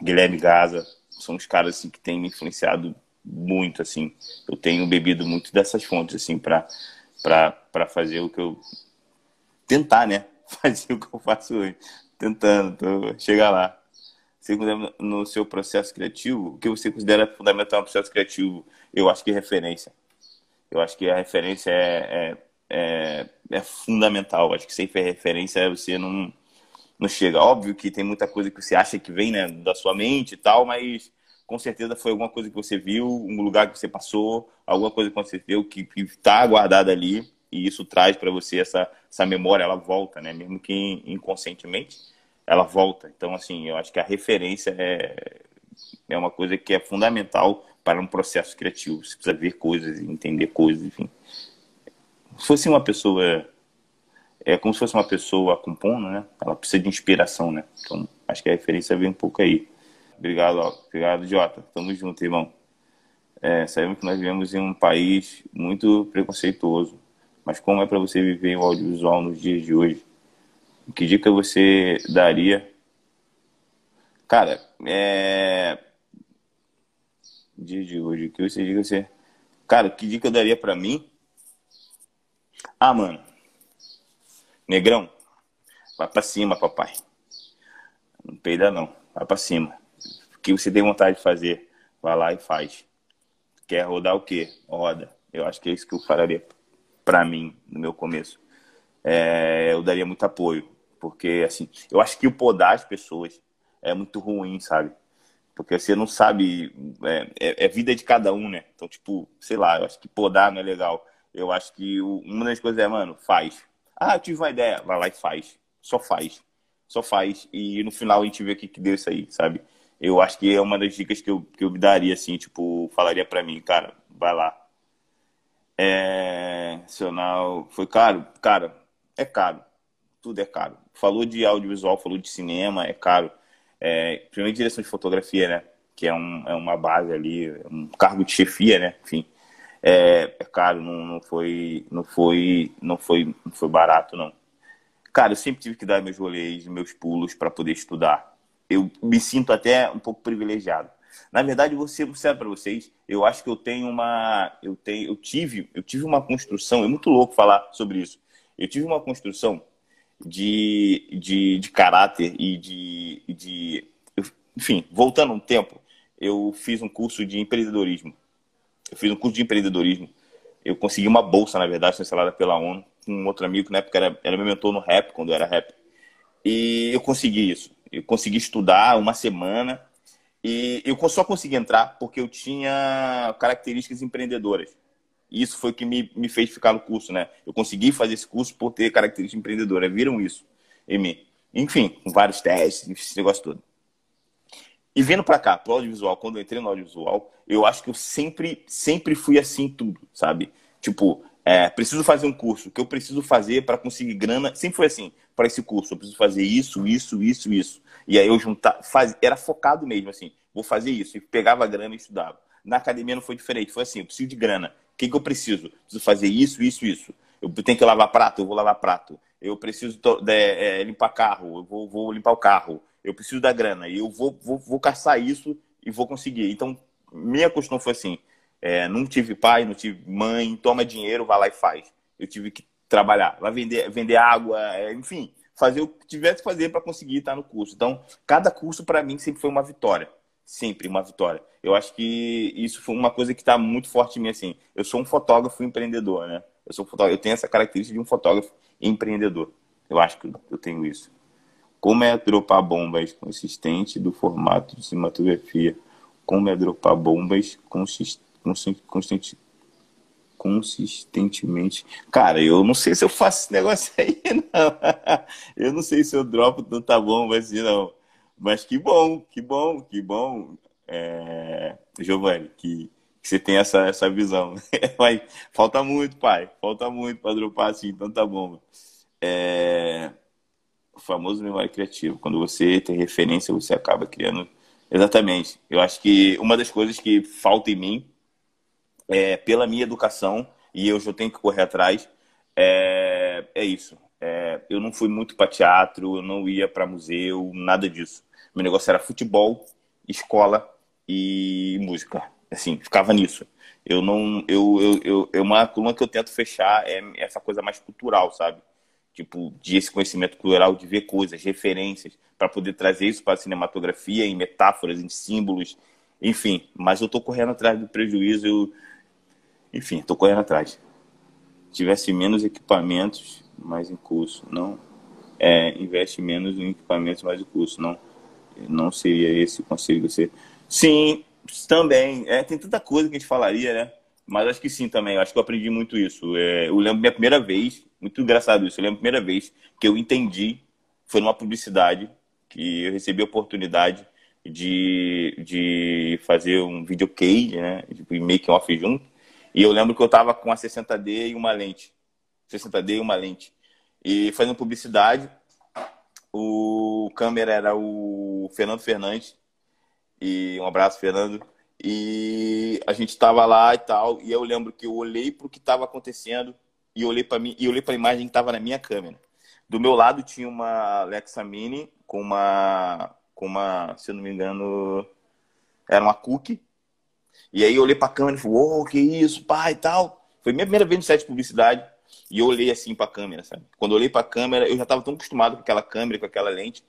B: Guilherme Gaza, são os caras assim, que têm me influenciado muito, assim. Eu tenho bebido muito dessas fontes, assim, para fazer o que eu tentar, né? Fazer o que eu faço hoje, tentando tô, chegar lá. Você no seu processo criativo, o que você considera fundamental no processo criativo? Eu acho que é referência. Eu acho que a referência é, é, é, é fundamental. Acho que sem referência você não não chega. Óbvio que tem muita coisa que você acha que vem né, da sua mente e tal, mas com certeza foi alguma coisa que você viu, um lugar que você passou, alguma coisa que viu que está guardada ali e isso traz para você essa, essa memória, ela volta, né? Mesmo que inconscientemente, ela volta. Então, assim, eu acho que a referência é, é uma coisa que é fundamental para um processo criativo. Você precisa ver coisas, entender coisas, enfim. Se fosse uma pessoa é como se fosse uma pessoa compondo, né? Ela precisa de inspiração, né? Então, acho que a referência vem um pouco aí. Obrigado, obrigado, Jota. Tamo junto, irmão. É, sabemos que nós vivemos em um país muito preconceituoso, mas como é para você viver o audiovisual nos dias de hoje? Que dica você daria? Cara, é. Dia de hoje, o que você diga você. Cara, que dica daria para mim? Ah, mano. Negrão, vai para cima, papai. Não peida não, vai para cima que você tem vontade de fazer, vai lá e faz. Quer rodar o quê? Roda. Eu acho que é isso que eu falaria para mim no meu começo. É, eu daria muito apoio, porque assim, eu acho que o podar as pessoas é muito ruim, sabe? Porque você não sabe, é, é, é, vida de cada um, né? Então, tipo, sei lá, eu acho que podar não é legal. Eu acho que o, uma das coisas é, mano, faz. Ah, eu tive uma ideia, vai lá e faz. Só faz. Só faz. E no final a gente vê o que, que deu isso aí, sabe? eu acho que é uma das dicas que eu, que eu daria, assim, tipo, falaria para mim, cara, vai lá. É, nacional, foi caro? Cara, é caro. Tudo é caro. Falou de audiovisual, falou de cinema, é caro. É, primeiro direção de fotografia, né? Que é, um, é uma base ali, um cargo de chefia, né? Enfim, é, é caro, não, não, foi, não foi, não foi, não foi barato, não. Cara, eu sempre tive que dar meus rolês, meus pulos para poder estudar eu me sinto até um pouco privilegiado. Na verdade, vou ser para vocês, eu acho que eu tenho uma. Eu, tenho, eu, tive, eu tive uma construção, é muito louco falar sobre isso. Eu tive uma construção de, de, de caráter e de, de. Enfim, voltando um tempo, eu fiz um curso de empreendedorismo. Eu fiz um curso de empreendedorismo. Eu consegui uma bolsa, na verdade, cancelada pela ONU, com um outro amigo que na época era, era meu mentor no rap, quando eu era rap. E eu consegui isso. Eu consegui estudar uma semana e eu só consegui entrar porque eu tinha características empreendedoras. E isso foi o que me, me fez ficar no curso, né? Eu consegui fazer esse curso por ter características empreendedoras. Viram isso em mim. Enfim, com vários testes, esse negócio todo. E vindo para cá, pro audiovisual, quando eu entrei no audiovisual, eu acho que eu sempre, sempre fui assim tudo, sabe? Tipo, é, preciso fazer um curso. O que eu preciso fazer para conseguir grana? Sempre foi assim, para esse curso. Eu preciso fazer isso, isso, isso, isso. E aí eu juntar, era focado mesmo, assim, vou fazer isso. E pegava grana e estudava. na academia não foi diferente. Foi assim, eu preciso de grana. O que, que eu preciso? Preciso fazer isso, isso, isso. Eu tenho que lavar prato, eu vou lavar prato. Eu preciso é, é, limpar carro, eu vou, vou, limpar o carro. Eu preciso da grana. E eu vou, vou, vou caçar isso e vou conseguir. Então, minha questão foi assim: é, não tive pai, não tive mãe, toma dinheiro, vai lá e faz. Eu tive que trabalhar, vai vender, vender água, é, enfim, fazer o que tivesse que fazer para conseguir estar no curso. Então, cada curso para mim sempre foi uma vitória sempre uma vitória. Eu acho que isso foi uma coisa que está muito forte em mim, assim. Eu sou um fotógrafo empreendedor, né? Eu sou fotógrafo, eu tenho essa característica de um fotógrafo empreendedor. Eu acho que eu tenho isso. Como é dropar bombas consistente do formato de cinematografia? Como é dropar bombas consist, consistentemente? Cara, eu não sei se eu faço esse negócio aí, não. Eu não sei se eu dropo tanta bomba assim, não. Mas que bom, que bom, que bom, é, Giovanni, que, que, você tem essa, essa visão. Mas falta muito, pai. Falta muito para dropar assim tanta bomba. É, o famoso memória criativa. Quando você tem referência, você acaba criando. Exatamente. Eu acho que uma das coisas que falta em mim é pela minha educação, e eu já tenho que correr atrás, é, é isso. É, eu não fui muito para teatro, eu não ia para museu, nada disso. Meu negócio era futebol, escola e música. Assim, ficava nisso. Eu não. Eu, eu, eu, eu uma coluna que eu tento fechar é essa coisa mais cultural, sabe? Tipo, de esse conhecimento cultural, de ver coisas, referências, para poder trazer isso para a cinematografia, em metáforas, em símbolos, enfim. Mas eu estou correndo atrás do prejuízo, eu... enfim, estou correndo atrás. Tivesse menos equipamentos, mais em curso, não. É, investe menos em equipamentos, mais em curso, não não seria esse o conselho você. Sim, também. É, tem tanta coisa que a gente falaria, né? Mas acho que sim também. Acho que eu aprendi muito isso. É, eu lembro minha primeira vez, muito engraçado isso. Eu lembro a primeira vez que eu entendi, foi numa publicidade, que eu recebi a oportunidade de, de fazer um videocade, né? Tipo, make off junto. E eu lembro que eu tava com a 60D e uma lente. 60D e uma lente. E fazendo publicidade, o câmera era o Fernando Fernandes. E um abraço, Fernando. E a gente estava lá e tal. E eu lembro que eu olhei para o que estava acontecendo e olhei para mim e olhei para a imagem que estava na minha câmera. Do meu lado tinha uma Alexa Mini com uma com uma, se eu não me engano, era uma cookie. E aí eu olhei para a câmera e falei: "Oh, que isso, pai", e tal. Foi minha primeira vez no set de publicidade. E eu olhei assim para a câmera, sabe? Quando eu olhei a câmera, eu já estava tão acostumado com aquela câmera, com aquela lente,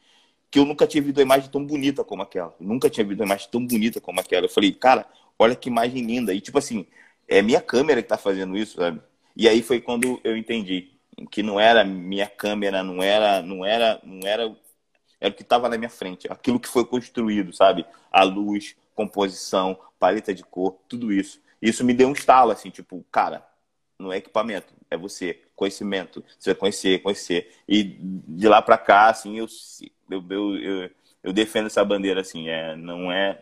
B: que eu nunca tinha visto uma imagem tão bonita como aquela. Eu nunca tinha visto uma imagem tão bonita como aquela. Eu falei, cara, olha que imagem linda. E tipo assim, é minha câmera que está fazendo isso, sabe? E aí foi quando eu entendi que não era minha câmera, não era, não era, não era, era o que estava na minha frente, aquilo que foi construído, sabe? A luz, composição, paleta de cor, tudo isso. Isso me deu um estalo assim, tipo, cara, não é equipamento, é você, conhecimento. Você vai conhecer, conhecer. E de lá para cá, assim, eu, eu, eu, eu, defendo essa bandeira, assim, é, não é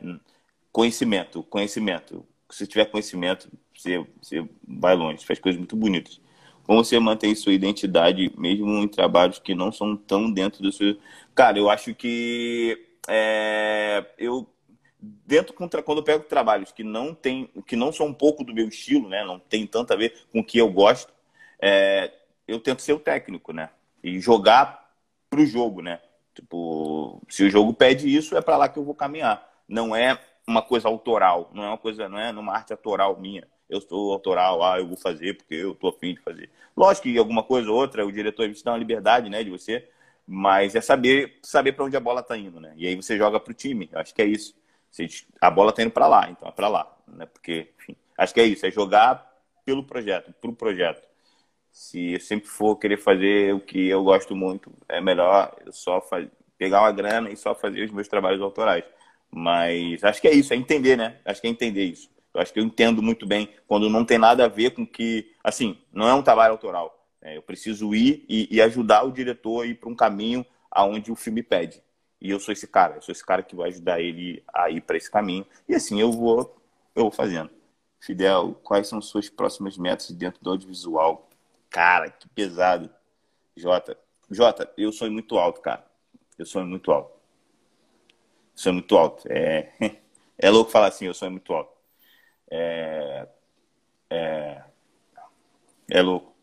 B: conhecimento, conhecimento. Se tiver conhecimento, você, você vai longe, faz coisas muito bonitas. Como você mantém sua identidade, mesmo em trabalhos que não são tão dentro do seu. Cara, eu acho que é, eu dentro contra quando eu pego trabalhos que não tem que não são um pouco do meu estilo né não tem tanto a ver com o que eu gosto é, eu tento ser o técnico né e jogar pro jogo né. Tipo se o jogo pede isso é para lá que eu vou caminhar. Não é uma coisa autoral não é uma coisa não é numa arte autoral minha. Eu sou autoral ah eu vou fazer porque eu tô afim de fazer. Lógico que alguma coisa ou outra o diretor te dá uma liberdade né de você mas é saber saber para onde a bola tá indo né. E aí você joga pro time eu acho que é isso a bola está indo para lá, então é para lá. Né? Porque, enfim, acho que é isso, é jogar pelo projeto, para o projeto. Se eu sempre for querer fazer o que eu gosto muito, é melhor eu só faz... pegar uma grana e só fazer os meus trabalhos autorais. Mas acho que é isso, é entender, né? Acho que é entender isso. Eu acho que eu entendo muito bem quando não tem nada a ver com que, assim, não é um trabalho autoral. Né? Eu preciso ir e, e ajudar o diretor a ir para um caminho aonde o filme pede. E eu sou esse cara, eu sou esse cara que vai ajudar ele a ir para esse caminho. E assim eu vou, eu vou fazendo. Fidel, quais são suas próximas metas dentro do audiovisual? Cara, que pesado. Jota, Jota, eu sonho muito alto, cara. Eu sonho muito alto. Eu sonho muito alto. É, é louco falar assim, eu sonho muito alto. É, é, é louco.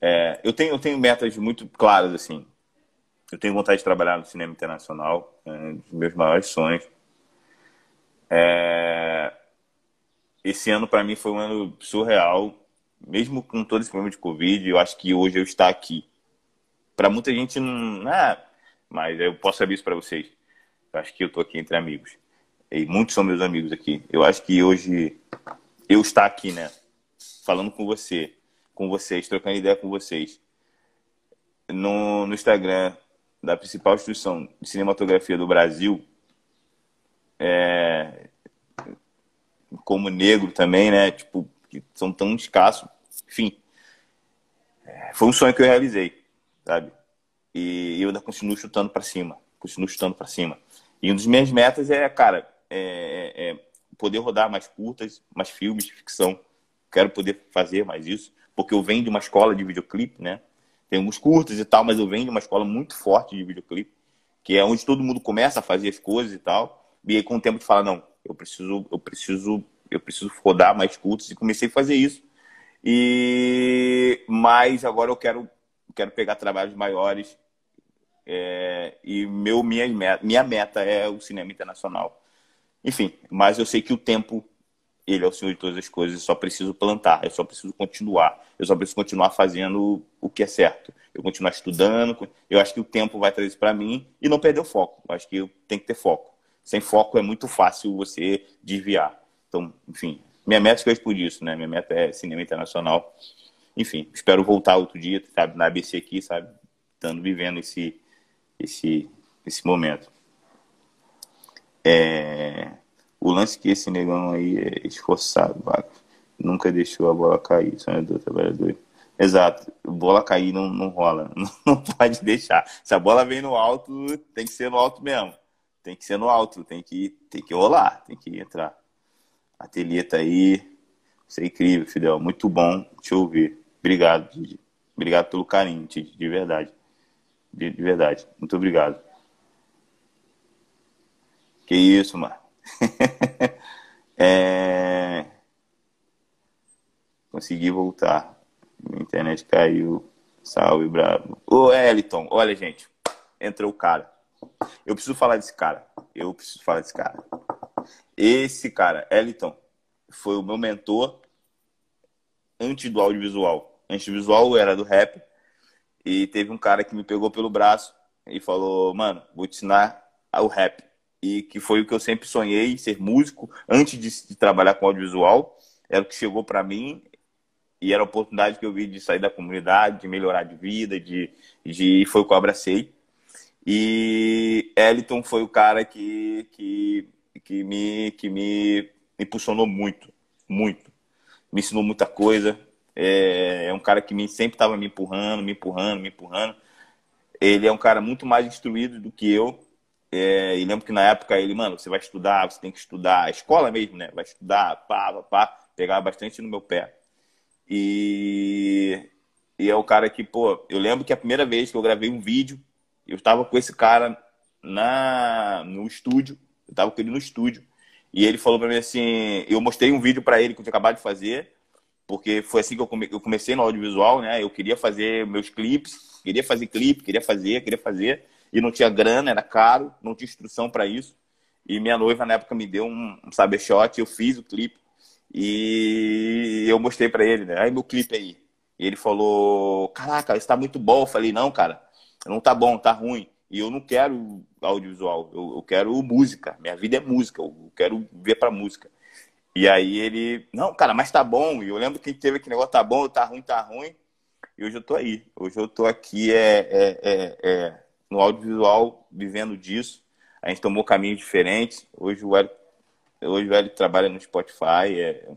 B: É, eu, tenho, eu tenho metas muito claras, assim. Eu tenho vontade de trabalhar no cinema internacional, é um dos meus maiores sonhos. É, esse ano, para mim, foi um ano surreal, mesmo com todo esse problema de Covid. Eu acho que hoje eu estar aqui. Para muita gente, não é, mas eu posso saber isso para vocês. Eu acho que eu estou aqui entre amigos. E muitos são meus amigos aqui. Eu acho que hoje eu estar aqui, né? Falando com você, com vocês, trocando ideia com vocês, no, no Instagram da principal instituição de cinematografia do Brasil, é, como negro também, né? Tipo, que são tão escassos. Enfim, é, foi um sonho que eu realizei, sabe? E eu ainda continuo chutando para cima, continuo chutando para cima. E uma das minhas metas é, cara, é, é, é poder rodar mais curtas, mais filmes de ficção. Quero poder fazer mais isso, porque eu venho de uma escola de videoclipe, né? Tem alguns curtos e tal, mas eu venho de uma escola muito forte de videoclipe, que é onde todo mundo começa a fazer as coisas e tal. E aí com o tempo de falar, não, eu preciso, eu preciso, eu preciso rodar mais curtos e comecei a fazer isso. E mas agora eu quero quero pegar trabalhos maiores é, e meu minha minha meta é o cinema internacional. Enfim, mas eu sei que o tempo ele é o senhor de todas as coisas, eu só preciso plantar, eu só preciso continuar, eu só preciso continuar fazendo o que é certo. Eu continuar estudando, eu acho que o tempo vai trazer isso para mim e não perder o foco. Eu acho que tenho que ter foco. Sem foco é muito fácil você desviar. Então, enfim, minha meta é por isso, né? Minha meta é cinema internacional. Enfim, espero voltar outro dia, sabe, na ABC aqui, sabe, estando vivendo esse esse esse momento. É o lance que esse negão aí é esforçado, vaca. Nunca deixou a bola cair, sonhador, trabalhador. Exato, bola cair não, não rola, não, não, pode deixar. Se a bola vem no alto, tem que ser no alto mesmo. Tem que ser no alto, tem que, tem que rolar, tem que entrar. Ateliê tá aí, você é incrível, Fidel, muito bom te ouvir. Obrigado, Didi. Obrigado pelo carinho, Didi, de verdade. De, de verdade, muito obrigado. Que isso, mano. é... Consegui voltar. Minha internet caiu. Salve, bravo. Ô, Eliton, olha, gente. Entrou o cara. Eu preciso falar desse cara. Eu preciso falar desse cara. Esse cara, Eliton, foi o meu mentor antes do audiovisual. Antes do visual era do rap. E teve um cara que me pegou pelo braço e falou: Mano, vou te ensinar o rap e que foi o que eu sempre sonhei, ser músico, antes de, de trabalhar com audiovisual. Era o que chegou para mim e era a oportunidade que eu vi de sair da comunidade, de melhorar de vida, de, de foi o que eu abracei. E Eliton foi o cara que, que, que, me, que me impulsionou muito, muito. Me ensinou muita coisa. É, é um cara que me, sempre estava me empurrando, me empurrando, me empurrando. Ele é um cara muito mais instruído do que eu. É, e lembro que na época ele, mano, você vai estudar, você tem que estudar, a escola mesmo, né? Vai estudar, pá, pá, pá. Pegava bastante no meu pé. E, e é o cara que, pô, eu lembro que a primeira vez que eu gravei um vídeo, eu estava com esse cara na no estúdio, eu estava com ele no estúdio. E ele falou para mim assim, eu mostrei um vídeo para ele que eu tinha acabado de fazer, porque foi assim que eu, come, eu comecei no audiovisual, né? Eu queria fazer meus clipes, queria fazer clipe, queria fazer, queria fazer e não tinha grana, era caro, não tinha instrução para isso. E minha noiva na época me deu um, um saber shot, eu fiz o clipe e eu mostrei para ele, né? Aí meu clipe aí. E ele falou: "Caraca, isso tá muito bom". Eu falei: "Não, cara, não tá bom, tá ruim". E eu não quero audiovisual, eu, eu quero música. Minha vida é música, eu quero ver para música. E aí ele, não, cara, mas tá bom. E eu lembro que teve aquele negócio, tá bom, tá ruim, tá ruim. E hoje eu tô aí. Hoje eu tô aqui, é, é, é, é no audiovisual, vivendo disso. A gente tomou caminhos diferentes. Hoje o Hélio, hoje o trabalha no Spotify, é,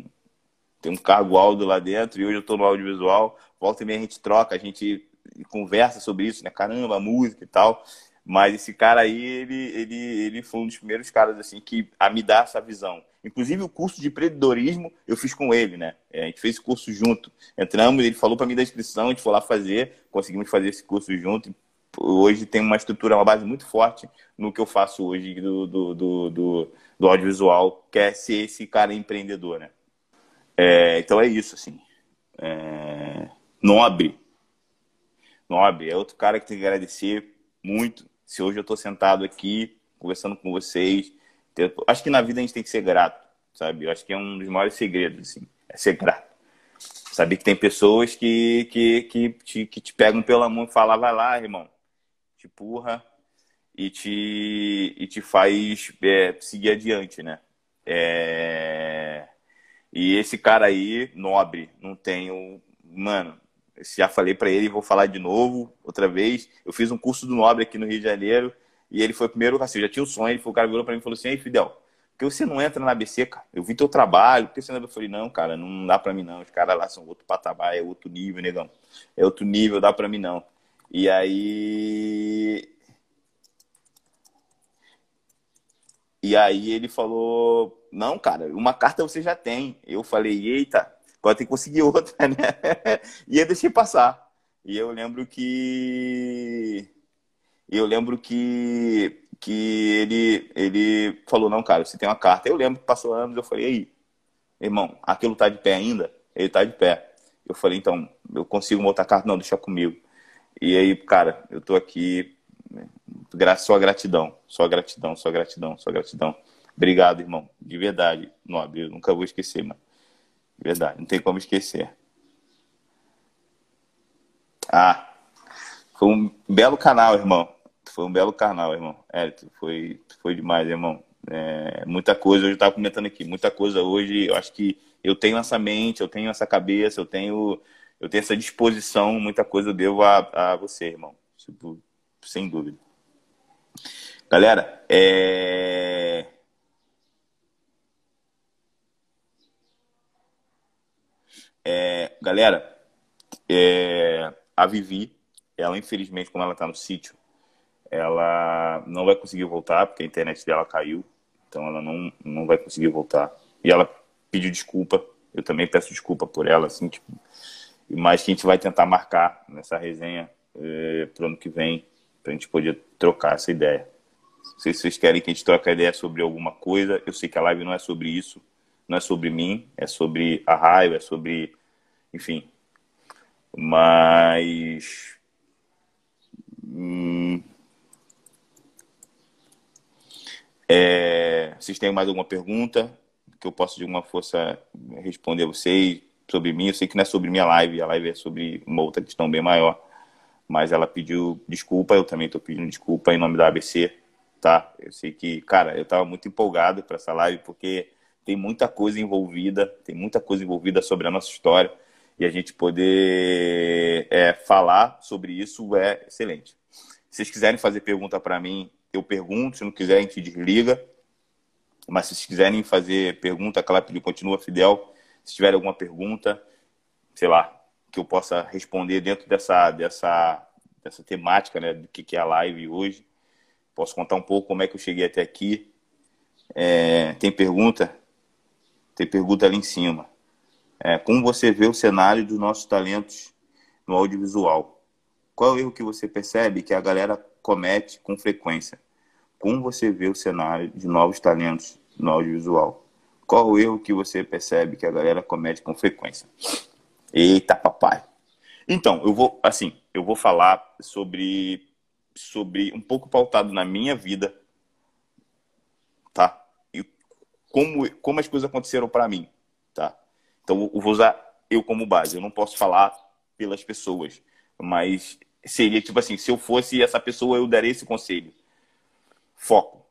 B: tem um cargo alto lá dentro, e hoje eu estou no audiovisual. Volta e meia a gente troca, a gente conversa sobre isso, né? Caramba, música e tal. Mas esse cara aí, ele, ele, ele foi um dos primeiros caras assim que a me dar essa visão. Inclusive o curso de empreendedorismo eu fiz com ele, né? É, a gente fez esse curso junto. Entramos, ele falou para mim da inscrição, a gente foi lá fazer, conseguimos fazer esse curso junto hoje tem uma estrutura, uma base muito forte no que eu faço hoje do, do, do, do, do audiovisual, que é ser esse cara empreendedor, né? É, então é isso, assim. É... Nobre. Nobre. É outro cara que tem que agradecer muito. Se hoje eu estou sentado aqui, conversando com vocês. Acho que na vida a gente tem que ser grato, sabe? Eu acho que é um dos maiores segredos, assim. É ser grato. Saber que tem pessoas que, que, que, te, que te pegam pela mão e falam, vai lá, irmão. Empurra e te, e te faz é, seguir adiante, né? É... E esse cara aí, nobre, não tenho. Mano, já falei para ele, vou falar de novo, outra vez. Eu fiz um curso do nobre aqui no Rio de Janeiro e ele foi o primeiro, assim, eu já tinha o sonho. Ele foi, o cara virou para mim e falou assim: Ei, Fidel, por que você não entra na ABC, cara? Eu vi teu trabalho, por que você não Eu falei: Não, cara, não dá para mim não. Os caras lá são outro patamar, é outro nível, negão. É outro nível, dá para mim não. E aí. E aí ele falou: não, cara, uma carta você já tem. Eu falei, eita, pode ter que conseguir outra, né? e eu deixei passar. E eu lembro que. Eu lembro que, que ele, ele falou, não, cara, você tem uma carta. Eu lembro que passou anos, eu falei, aí, irmão, aquilo tá de pé ainda? Ele tá de pé. Eu falei, então, eu consigo uma outra carta? Não, deixa comigo. E aí, cara, eu tô aqui, só gratidão, só gratidão, só gratidão, só gratidão. Obrigado, irmão. De verdade, nobre. Eu nunca vou esquecer, mano. De verdade, não tem como esquecer. Ah, foi um belo canal, irmão. Foi um belo canal, irmão. É, foi, foi demais, irmão. É, muita coisa, eu estava comentando aqui, muita coisa hoje. Eu acho que eu tenho essa mente, eu tenho essa cabeça, eu tenho, eu tenho essa disposição. Muita coisa eu devo a, a você, irmão. Tipo, sem dúvida. Galera, é É, galera, é, a Vivi, ela infelizmente, como ela está no sítio, ela não vai conseguir voltar porque a internet dela caiu, então ela não, não vai conseguir voltar. E ela pediu desculpa, eu também peço desculpa por ela, assim, tipo, mas que a gente vai tentar marcar nessa resenha é, para o ano que vem, para a gente poder trocar essa ideia. Não sei se vocês querem que a gente troque a ideia sobre alguma coisa, eu sei que a live não é sobre isso, não é sobre mim, é sobre a raiva, é sobre enfim. Mas. Hum, é, vocês têm mais alguma pergunta que eu possa de alguma força responder a vocês sobre mim? Eu sei que não é sobre minha live, a live é sobre uma outra questão bem maior. Mas ela pediu desculpa, eu também estou pedindo desculpa em nome da ABC, tá? Eu sei que, cara, eu estava muito empolgado para essa live porque tem muita coisa envolvida, tem muita coisa envolvida sobre a nossa história e a gente poder é, falar sobre isso é excelente. Se vocês quiserem fazer pergunta para mim, eu pergunto. Se não quiserem, a gente desliga. Mas se vocês quiserem fazer pergunta, a pediu continua fidel. Se tiver alguma pergunta, sei lá, que eu possa responder dentro dessa, dessa, dessa temática, né, do que, é a live hoje. Posso contar um pouco como é que eu cheguei até aqui. É, tem pergunta? Tem pergunta ali em cima. É, como você vê o cenário dos nossos talentos no audiovisual? Qual é o erro que você percebe que a galera comete com frequência? Como você vê o cenário de novos talentos no audiovisual? Qual o erro que você percebe que a galera comete com frequência? Eita, papai. Então, eu vou, assim, eu vou falar sobre sobre um pouco pautado na minha vida, tá? E como como as coisas aconteceram para mim, tá? Então, eu vou usar eu como base. Eu não posso falar pelas pessoas, mas seria tipo assim: se eu fosse essa pessoa, eu daria esse conselho. Foco.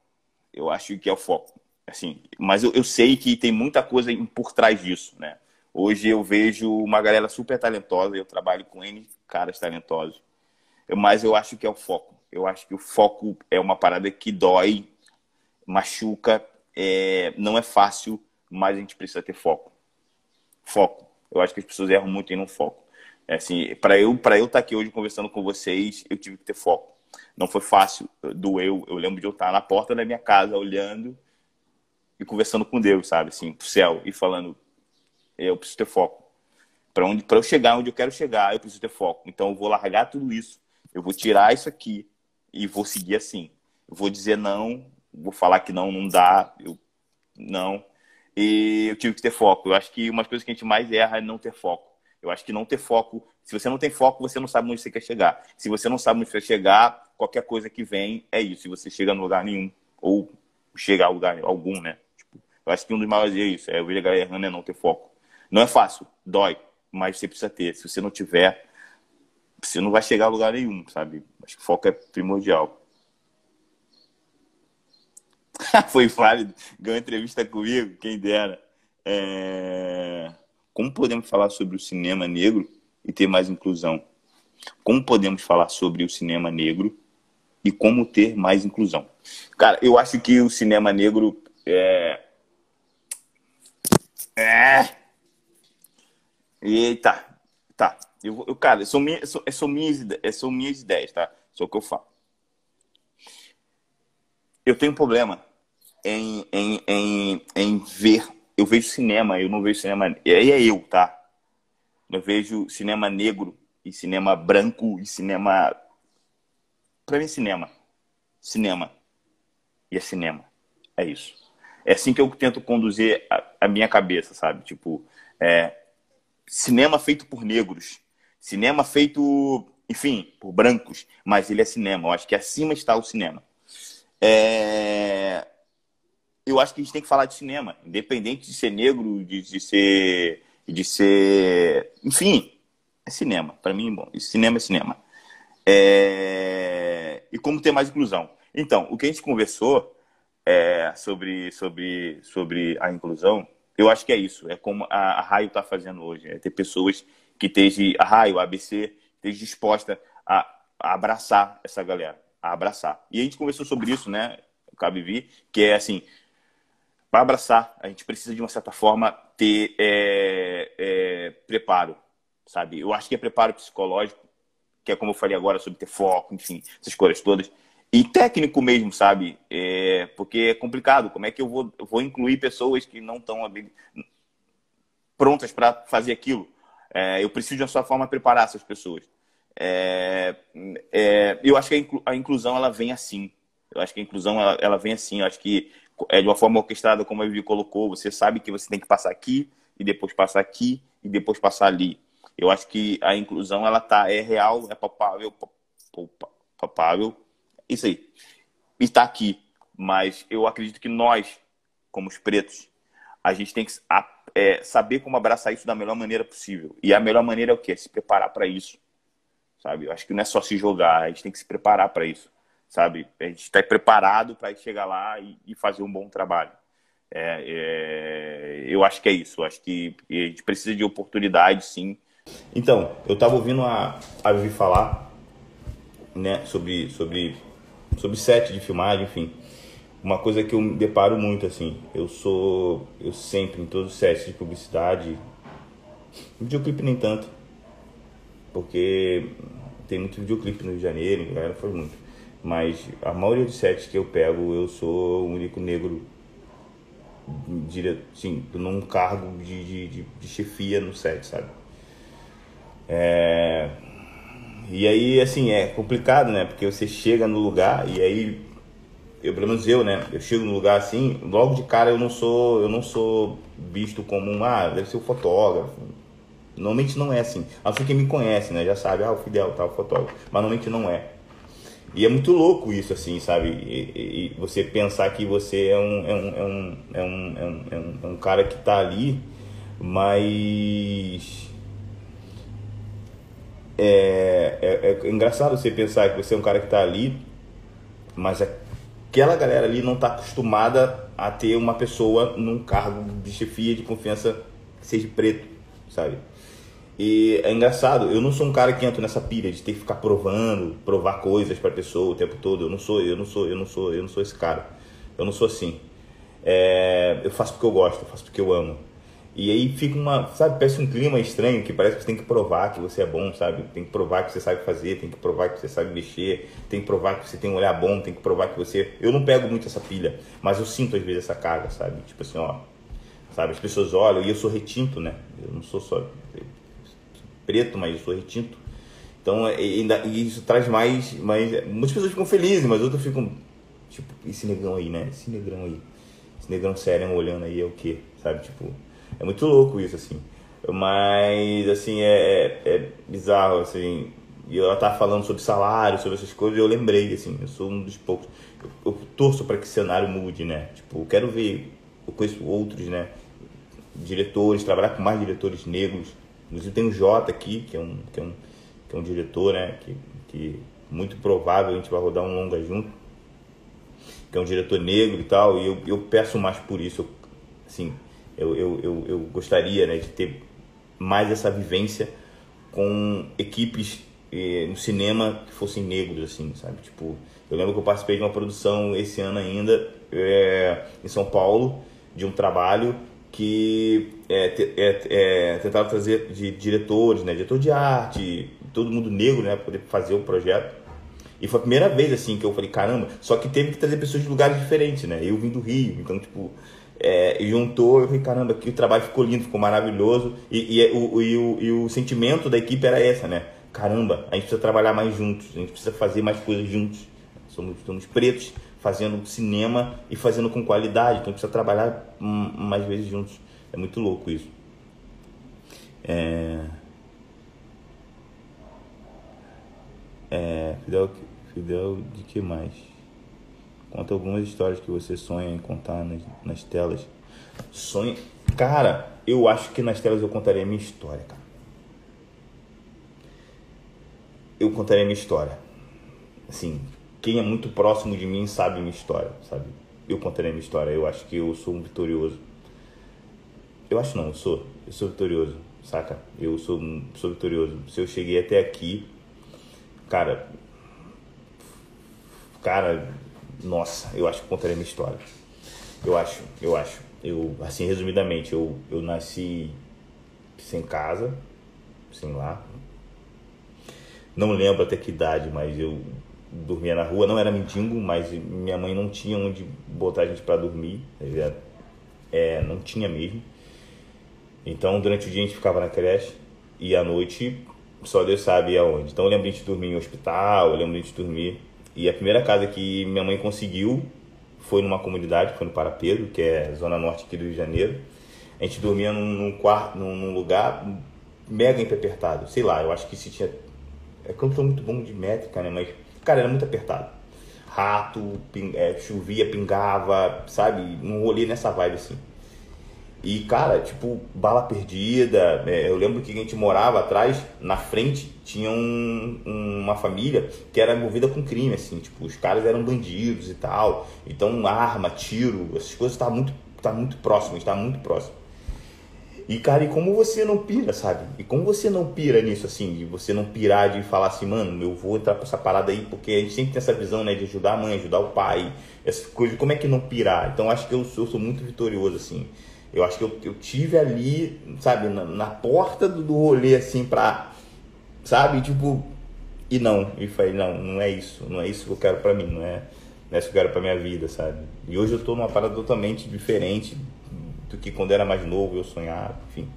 B: Eu acho que é o foco. Assim, mas eu, eu sei que tem muita coisa por trás disso, né? Hoje eu vejo uma galera super talentosa, eu trabalho com N caras talentosos, mas eu acho que é o foco. Eu acho que o foco é uma parada que dói, machuca, é, não é fácil, mas a gente precisa ter foco foco. Eu acho que as pessoas erram muito em não foco. É assim, para eu para eu estar tá aqui hoje conversando com vocês, eu tive que ter foco. Não foi fácil, doeu. Eu lembro de eu estar na porta da minha casa olhando e conversando com Deus, sabe, assim, pro céu e falando, eu preciso ter foco. Para onde para eu chegar onde eu quero chegar, eu preciso ter foco. Então eu vou largar tudo isso, eu vou tirar isso aqui e vou seguir assim. Eu vou dizer não, vou falar que não, não dá, eu não e eu tive que ter foco. Eu acho que uma das coisas que a gente mais erra é não ter foco. Eu acho que não ter foco, se você não tem foco, você não sabe onde você quer chegar. Se você não sabe onde você quer chegar, qualquer coisa que vem é isso. Se você chega no lugar nenhum, ou chegar a lugar algum, né? Eu acho que um dos maiores é isso. É, eu vejo a galera errando é não ter foco. Não é fácil, dói, mas você precisa ter. Se você não tiver, você não vai chegar a lugar nenhum, sabe? Acho que foco é primordial. Foi válido. Ganhou entrevista comigo, quem dera. É... Como podemos falar sobre o cinema negro e ter mais inclusão? Como podemos falar sobre o cinema negro e como ter mais inclusão? Cara, eu acho que o cinema negro é. É. Eita, tá. Eu, eu cara, são, minha, são, são, minhas, são minhas ideias, tá? Só o que eu falo. Eu tenho um problema em, em, em, em ver. Eu vejo cinema, eu não vejo cinema. Aí é eu, tá? Eu vejo cinema negro e cinema branco e cinema. Pra mim, é cinema. Cinema. E é cinema. É isso. É assim que eu tento conduzir a, a minha cabeça, sabe? Tipo, é, cinema feito por negros. Cinema feito, enfim, por brancos. Mas ele é cinema. Eu acho que acima está o cinema. É, eu acho que a gente tem que falar de cinema, independente de ser negro, de, de ser. de ser. Enfim, é cinema. Para mim, bom, cinema é cinema. É... E como ter mais inclusão. Então, o que a gente conversou é, sobre, sobre, sobre a inclusão, eu acho que é isso. É como a, a Raio está fazendo hoje. É ter pessoas que estejam, a Raio, a ABC, esteja disposta a, a abraçar essa galera. A abraçar. E a gente conversou sobre isso, né? Cabe que é assim, para abraçar, a gente precisa, de uma certa forma, ter é, é, preparo, sabe? Eu acho que é preparo psicológico, que é como eu falei agora, sobre ter foco, enfim, essas coisas todas. E técnico mesmo, sabe? É, porque é complicado. Como é que eu vou, eu vou incluir pessoas que não estão prontas para fazer aquilo? É, eu preciso, de uma sua forma, preparar essas pessoas. É, é, eu acho que a, inclu a, inclusão ela vem assim. Eu acho que a inclusão ela, ela vem assim. Eu acho que é de uma forma orquestrada, como a Vivi colocou, você sabe que você tem que passar aqui, e depois passar aqui, e depois passar ali. Eu acho que a inclusão, ela tá, é real, é palpável, palpável, isso aí. Está aqui. Mas eu acredito que nós, como os pretos, a gente tem que é, saber como abraçar isso da melhor maneira possível. E a melhor maneira é o quê? Se preparar para isso. Sabe? Eu acho que não é só se jogar, a gente tem que se preparar para isso sabe? A gente está preparado para chegar lá e, e, fazer um bom trabalho. É, é, eu acho que é isso. Eu acho que a gente precisa de oportunidade, sim. Então, eu estava ouvindo a, a Vivi falar né, sobre, sobre, sobre set de filmagem, enfim. Uma coisa que eu me deparo muito, assim, eu sou, eu sempre, em todos os sets de publicidade, videoclipe nem tanto, porque tem muito videoclipe no Rio de Janeiro, galera foi muito mas a maioria dos sets que eu pego, eu sou o único negro dire, sim, num cargo de, de, de, de chefia no set, sabe? É... E aí, assim, é complicado, né? Porque você chega no lugar e aí, eu, pelo menos eu, né? Eu chego no lugar assim, logo de cara eu não sou, eu não sou visto como um, ah, deve ser o fotógrafo. Normalmente não é assim. A quem me conhece, né? Já sabe, ah, o Fidel tá, o fotógrafo. Mas normalmente não é. E é muito louco isso, assim, sabe? E, e você pensar que você é um, é um, é um, é um, é um, é um, é um cara que está ali, mas. É, é, é, engraçado você pensar que você é um cara que está ali, mas aquela galera ali não está acostumada a ter uma pessoa num cargo de chefia de confiança que seja preto, sabe? E é engraçado, eu não sou um cara que entra nessa pilha de ter que ficar provando, provar coisas para pessoa o tempo todo. Eu não sou, eu não sou, eu não sou, eu não sou esse cara. Eu não sou assim. É, eu faço porque eu gosto, eu faço porque eu amo. E aí fica uma, sabe, parece um clima estranho que parece que você tem que provar que você é bom, sabe? Tem que provar que você sabe fazer, tem que provar que você sabe mexer, tem que provar que você tem um olhar bom, tem que provar que você. Eu não pego muito essa pilha, mas eu sinto às vezes essa carga, sabe? Tipo assim, ó, sabe? As pessoas olham e eu sou retinto, né? Eu não sou só preto, mas eu sou retinto. Então, ainda, isso traz mais, mais. Muitas pessoas ficam felizes, mas outras ficam. Tipo, esse negão aí, né? Esse negrão aí. esse negrão sério olhando aí é o quê? Sabe, tipo, é muito louco isso, assim. Mas, assim, é, é, é bizarro, assim. E ela tá falando sobre salário, sobre essas coisas, e eu lembrei, assim, eu sou um dos poucos. Eu, eu torço para que o cenário mude, né? Tipo, eu quero ver, eu conheço outros, né? Diretores, trabalhar com mais diretores negros. Inclusive tem o Jota aqui, que é um, que é um, que é um diretor, né? Que, que muito provável a gente vai rodar um longa junto. Que é um diretor negro e tal, e eu, eu peço mais por isso. Eu, assim, eu, eu, eu, eu gostaria né, de ter mais essa vivência com equipes eh, no cinema que fossem negros, assim, sabe? Tipo, eu lembro que eu participei de uma produção esse ano ainda é, em São Paulo de um trabalho que é, é, é, tentava trazer de diretores, né, diretor de arte, todo mundo negro, né, poder fazer o projeto. E foi a primeira vez assim que eu falei, caramba, só que teve que trazer pessoas de lugares diferentes, né? Eu vim do Rio, então tipo, é, juntou, eu falei, caramba, que o trabalho ficou lindo, ficou maravilhoso. E, e, o, e, o, e o sentimento da equipe era essa, né? Caramba, a gente precisa trabalhar mais juntos, a gente precisa fazer mais coisas juntos. Somos, somos pretos fazendo cinema e fazendo com qualidade, então precisa trabalhar mais vezes juntos. É muito louco isso. É... É, Fidel, Fidel, de que mais? Conta algumas histórias que você sonha em contar nas, nas telas. Sonha. Cara, eu acho que nas telas eu contaria a minha história, cara. Eu contaria a minha história. Assim, quem é muito próximo de mim sabe minha história, sabe? Eu contaria a minha história. Eu acho que eu sou um vitorioso. Eu acho não, eu sou. Eu sou vitorioso, saca? Eu sou, sou vitorioso. Se eu cheguei até aqui, cara. Cara, nossa, eu acho que contaria minha história. Eu acho, eu acho. Eu, assim, resumidamente, eu, eu nasci sem casa, sem lá. Não lembro até que idade, mas eu dormia na rua. Não era mendigo, mas minha mãe não tinha onde botar a gente para dormir. É, não tinha mesmo. Então, durante o dia a gente ficava na creche e à noite só Deus sabe aonde. Então, eu lembro de a gente dormir em hospital, eu lembro de a gente dormir e a primeira casa que minha mãe conseguiu foi numa comunidade, foi no Para Pedro, que é zona norte aqui do Rio de Janeiro. A gente dormia num, num quarto, num, num, lugar mega apertado. Sei lá, eu acho que se tinha. É que eu não sou muito bom de métrica, né? Mas, cara, era muito apertado. Rato, ping... é, chovia, pingava, sabe? Um rolê nessa vibe assim. E, cara, tipo, bala perdida. É, eu lembro que a gente morava atrás, na frente, tinha um, uma família que era movida com crime, assim. Tipo, os caras eram bandidos e tal. Então, arma, tiro, essas coisas estavam muito, tá muito próximas, estavam muito próximo. E, cara, e como você não pira, sabe? E como você não pira nisso, assim? De você não pirar de falar assim, mano, eu vou entrar pra essa parada aí, porque a gente sempre tem essa visão, né? De ajudar a mãe, ajudar o pai, essas coisas. Como é que não pirar? Então, acho que eu, eu sou muito vitorioso, assim. Eu acho que eu, eu tive ali, sabe, na, na porta do, do rolê, assim, pra, sabe, tipo, e não. E falei, não, não é isso, não é isso que eu quero pra mim, não é, não é isso que eu quero pra minha vida, sabe. E hoje eu tô numa parada totalmente diferente do que quando era mais novo, eu sonhava, enfim.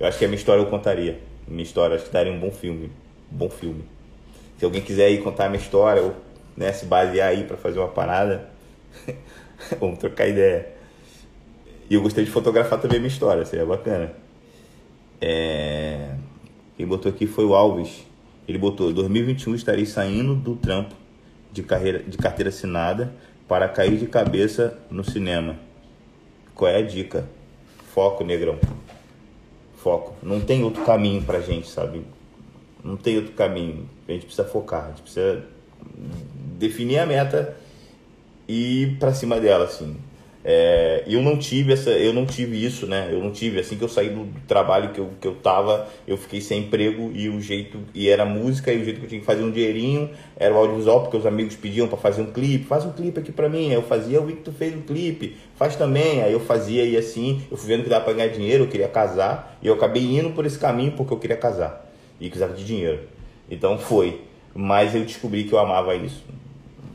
B: Eu acho que a minha história eu contaria. Minha história, acho que daria um bom filme, um bom filme. Se alguém quiser ir contar a minha história, ou né, se basear aí para fazer uma parada, vamos trocar ideia. E eu gostei de fotografar também a minha história, seria bacana. É... Quem botou aqui foi o Alves. Ele botou: 2021 estarei saindo do trampo de, carreira, de carteira assinada para cair de cabeça no cinema. Qual é a dica? Foco, negrão. Foco. Não tem outro caminho pra gente, sabe? Não tem outro caminho. A gente precisa focar, a gente precisa definir a meta e ir pra cima dela, assim. É, eu não tive essa, eu não tive isso, né? Eu não tive. Assim que eu saí do, trabalho que eu, que eu tava, eu fiquei sem emprego e o jeito e era música e o jeito que eu tinha que fazer um dinheirinho era o audiovisual porque os amigos pediam para fazer um clipe, faz um clipe aqui para mim, eu fazia, o Victor fez um clipe, faz também, aí eu fazia e assim, eu fui vendo que dava para ganhar dinheiro, eu queria casar e eu acabei indo por esse caminho porque eu queria casar. E precisava de dinheiro. Então foi, mas eu descobri que eu amava isso,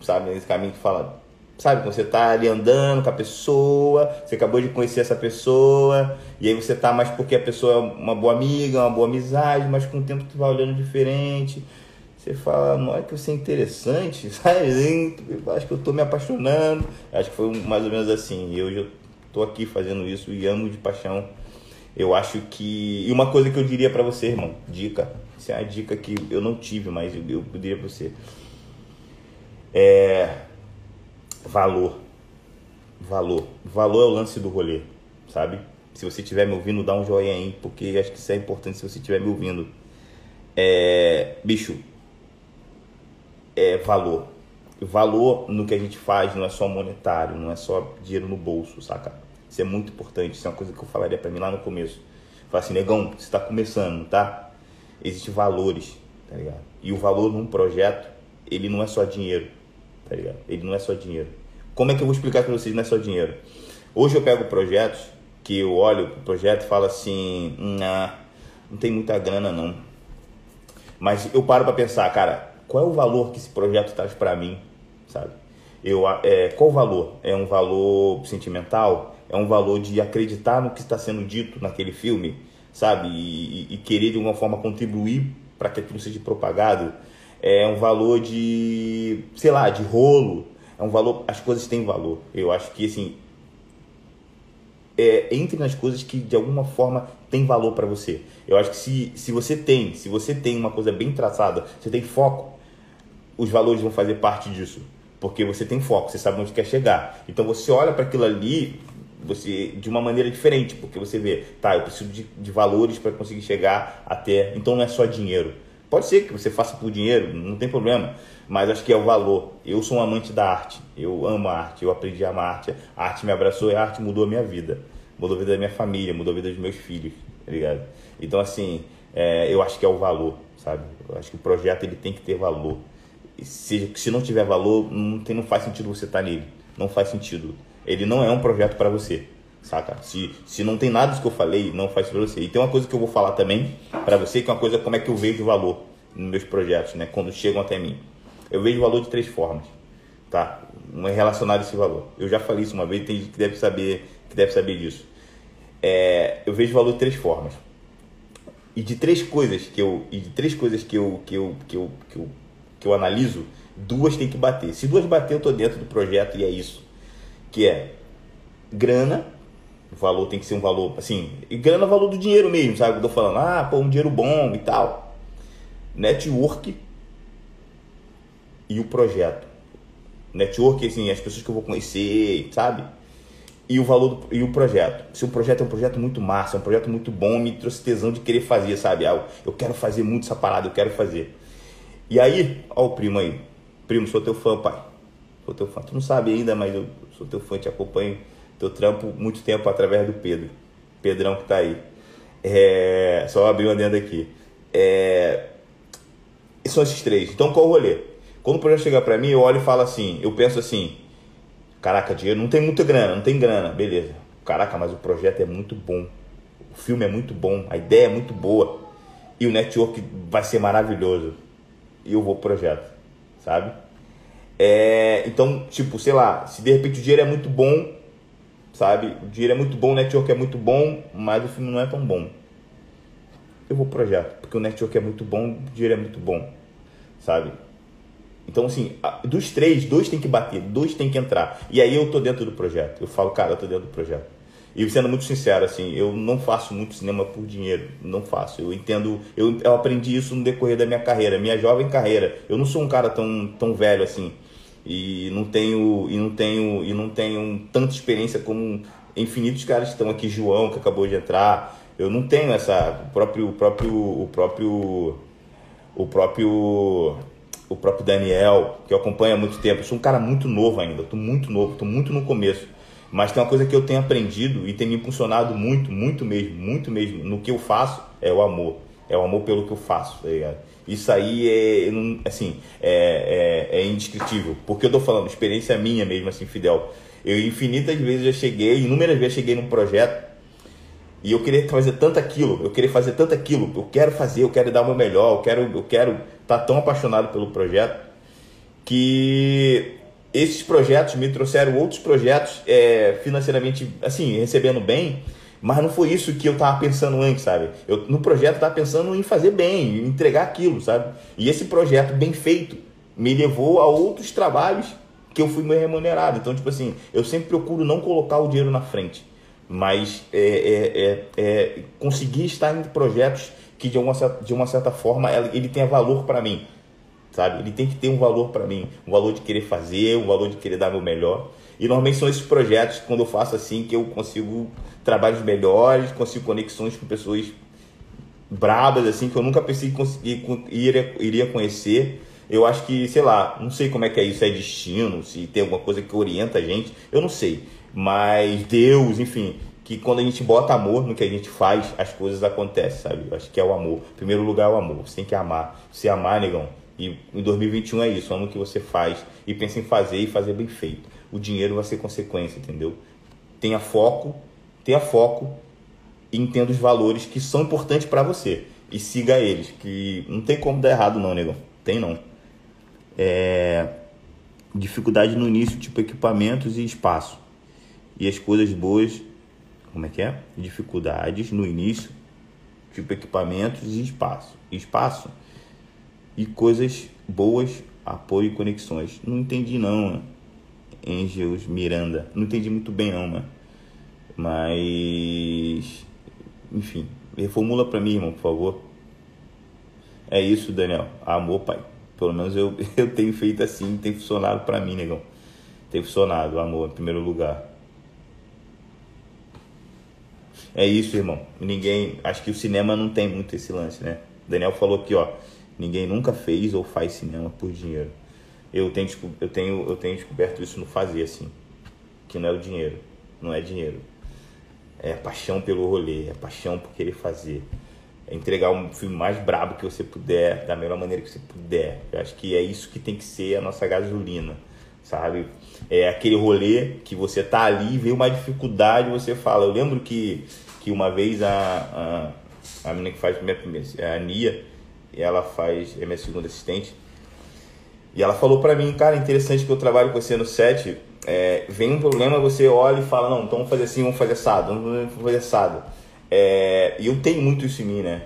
B: sabe? Nesse caminho que fala Sabe, quando você tá ali andando com a pessoa, você acabou de conhecer essa pessoa, e aí você tá mais porque a pessoa é uma boa amiga, uma boa amizade, mas com o tempo tu vai olhando diferente. Você fala, não é que você é interessante, sabe? Eu acho que eu tô me apaixonando. Acho que foi mais ou menos assim. E hoje eu tô aqui fazendo isso e amo de paixão. Eu acho que. E uma coisa que eu diria para você, irmão, dica. Isso é uma dica que eu não tive, mas eu, eu diria pra você. É. Valor. Valor. Valor é o lance do rolê, sabe? Se você estiver me ouvindo, dá um joinha aí, porque acho que isso é importante se você estiver me ouvindo. É. Bicho. É valor. Valor no que a gente faz não é só monetário, não é só dinheiro no bolso, saca? Isso é muito importante. Isso é uma coisa que eu falaria para mim lá no começo. Fala assim, negão, você está começando, tá? Existem valores, tá ligado? E o valor num projeto, ele não é só dinheiro, tá ligado? Ele não é só dinheiro. Como é que eu vou explicar para vocês? Não é só dinheiro. Hoje eu pego projetos que eu olho pro projeto e falo assim, nah, não tem muita grana não. Mas eu paro para pensar, cara, qual é o valor que esse projeto traz para mim, sabe? Eu, é, qual o valor? É um valor sentimental? é um valor de acreditar no que está sendo dito naquele filme, sabe? E, e, e querer de alguma forma contribuir para que aquilo seja propagado. É um valor de, sei lá, de rolo. É um valor. As coisas têm valor. Eu acho que assim. É, entre nas coisas que de alguma forma tem valor para você. Eu acho que se, se você tem, se você tem uma coisa bem traçada, você tem foco, os valores vão fazer parte disso porque você tem foco, você sabe onde quer chegar. Então você olha para aquilo ali, você de uma maneira diferente, porque você vê, tá, eu preciso de, de valores para conseguir chegar até. Então não é só dinheiro. Pode ser que você faça por dinheiro, não tem problema, mas acho que é o valor. Eu sou um amante da arte, eu amo a arte, eu aprendi a amar a arte. A arte me abraçou e a arte mudou a minha vida, mudou a vida da minha família, mudou a vida dos meus filhos, tá ligado? Então, assim, é, eu acho que é o valor, sabe? Eu acho que o projeto ele tem que ter valor. Se, se não tiver valor, não, tem, não faz sentido você estar tá nele, não faz sentido ele não é um projeto para você, saca? Se, se não tem nada disso que eu falei, não faz para você. E tem uma coisa que eu vou falar também para você, que é uma coisa como é que eu vejo valor nos meus projetos, né? Quando chegam até mim. Eu vejo valor de três formas, tá? Não é relacionado a esse valor. Eu já falei isso uma vez, tem gente que deve saber, que deve saber disso. É, eu vejo valor de três formas. E de três coisas que eu, e de três coisas que eu, que eu, que eu, que eu, que eu analiso, duas tem que bater. Se duas bater, eu tô dentro do projeto e é isso que é grana, o valor tem que ser um valor, assim, e grana é valor do dinheiro mesmo, sabe? Eu tô falando, ah, pô, um dinheiro bom e tal. Network e o projeto. Network, assim, as pessoas que eu vou conhecer, sabe? E o valor do, e o projeto. Se o projeto é um projeto muito massa, é um projeto muito bom, me trouxe tesão de querer fazer, sabe? Ah, eu quero fazer muito essa parada, eu quero fazer. E aí, ó o primo aí. Primo, sou teu fã, pai. Sou teu fã. Tu não sabe ainda, mas eu sou teu fã, te acompanho teu trampo muito tempo através do Pedro. Pedrão que tá aí. É, só abrir uma dentro aqui. É, são esses três. Então qual o rolê? Quando o projeto chegar para mim, eu olho e falo assim, eu penso assim, caraca, dinheiro não tem muita grana, não tem grana, beleza. Caraca, mas o projeto é muito bom. O filme é muito bom, a ideia é muito boa. E o network vai ser maravilhoso. E eu vou pro projeto, sabe? É, então, tipo, sei lá, se de repente o dinheiro é muito bom, sabe? O dinheiro é muito bom, o network é muito bom, mas o filme não é tão bom. Eu vou pro projeto, porque o network é muito bom, o dinheiro é muito bom, sabe? Então, assim, dos três, dois tem que bater, dois tem que entrar. E aí eu tô dentro do projeto. Eu falo, cara, eu tô dentro do projeto. E sendo muito sincero, assim, eu não faço muito cinema por dinheiro, não faço. Eu entendo, eu, eu aprendi isso no decorrer da minha carreira, minha jovem carreira. Eu não sou um cara tão, tão velho assim e não tenho e não tenho e não tenho tanta experiência como infinitos caras que estão aqui, João que acabou de entrar. Eu não tenho essa o próprio o próprio o próprio o próprio o próprio Daniel, que eu acompanho há muito tempo. Eu sou um cara muito novo ainda, estou muito novo, estou muito no começo. Mas tem uma coisa que eu tenho aprendido e tem me impulsionado muito, muito mesmo, muito mesmo no que eu faço, é o amor. É o amor pelo que eu faço, tá ligado? Isso aí é, assim, é, é, é indescritível. Porque eu tô falando, experiência minha mesmo, assim, Fidel. Eu infinitas vezes já cheguei, inúmeras vezes cheguei num projeto e eu queria fazer tanto aquilo, eu queria fazer tanto aquilo, eu quero fazer, eu quero dar o meu melhor, eu quero eu quero tá tão apaixonado pelo projeto que esses projetos me trouxeram outros projetos é, financeiramente, assim, recebendo bem, mas não foi isso que eu tava pensando antes, sabe? Eu, no projeto eu tava pensando em fazer bem, em entregar aquilo, sabe? E esse projeto bem feito me levou a outros trabalhos que eu fui remunerado. Então, tipo assim, eu sempre procuro não colocar o dinheiro na frente, mas é, é, é, é conseguir estar em projetos que de uma, de uma certa forma ele tenha valor para mim, sabe? Ele tem que ter um valor para mim, um valor de querer fazer, um valor de querer dar meu melhor. E normalmente são esses projetos, quando eu faço assim, que eu consigo trabalhos melhores, consigo conexões com pessoas brabas, assim, que eu nunca pensei que conseguir, iria, iria conhecer. Eu acho que, sei lá, não sei como é que é isso, é destino, se tem alguma coisa que orienta a gente, eu não sei. Mas Deus, enfim, que quando a gente bota amor no que a gente faz, as coisas acontecem, sabe? Eu acho que é o amor. Em primeiro lugar é o amor. Você tem que amar. Se amar, negão. E em 2021 é isso, o que você faz e pensa em fazer e fazer bem feito o dinheiro vai ser consequência, entendeu? Tenha foco, tenha foco e entenda os valores que são importantes para você e siga eles, que não tem como dar errado não, negão. Tem não. É... Dificuldade no início, tipo equipamentos e espaço. E as coisas boas, como é que é? Dificuldades no início, tipo equipamentos e espaço. Espaço e coisas boas, apoio e conexões. Não entendi não, mano. Angels Miranda. Não entendi muito bem não, mano. Mas. Enfim, reformula pra mim, irmão, por favor. É isso, Daniel. Amor, pai. Pelo menos eu, eu tenho feito assim, tem funcionado pra mim, negão. Tem funcionado, amor, em primeiro lugar. É isso, irmão. Ninguém. Acho que o cinema não tem muito esse lance, né? Daniel falou aqui, ó. Ninguém nunca fez ou faz cinema por dinheiro eu tenho, eu tenho, eu tenho descoberto isso no fazer, assim. Que não é o dinheiro. Não é dinheiro. É paixão pelo rolê, é paixão por querer fazer. É entregar um filme mais brabo que você puder, da melhor maneira que você puder. Eu acho que é isso que tem que ser a nossa gasolina, sabe? É aquele rolê que você tá ali, vê uma dificuldade, você fala. Eu lembro que, que uma vez a, a, a menina que faz minha primeira, a Nia, ela faz, é minha segunda assistente, e ela falou para mim, cara, interessante que eu trabalho com você no set. É, vem um problema, você olha e fala, não, então vamos fazer assim, vamos fazer assado, vamos fazer assado. É, e eu tenho muito isso em mim, né?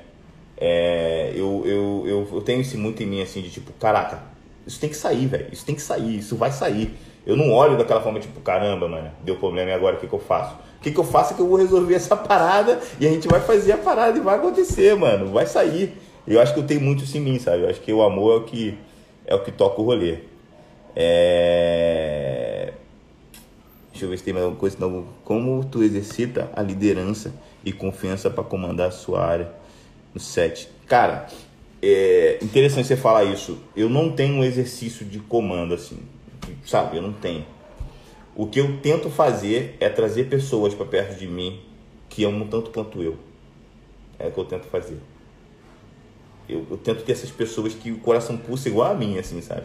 B: É, eu, eu, eu, eu, tenho isso muito em mim, assim, de tipo, caraca, isso tem que sair, velho, isso tem que sair, isso vai sair. Eu não olho daquela forma, tipo, caramba, mano, deu problema e agora o que, que eu faço? O que, que eu faço é que eu vou resolver essa parada e a gente vai fazer a parada e vai acontecer, mano, vai sair. Eu acho que eu tenho muito isso em mim, sabe? Eu acho que o amor é o que é o que toca o rolê. É... Deixa eu ver se tem mais alguma coisa. Não. Como tu exercita a liderança e confiança para comandar a sua área no set? Cara, é interessante você falar isso. Eu não tenho um exercício de comando assim, sabe? Eu não tenho. O que eu tento fazer é trazer pessoas para perto de mim que amam tanto quanto eu. É o que eu tento fazer eu, eu, tento ter essas pessoas que o coração pulsa igual a mim, assim, sabe?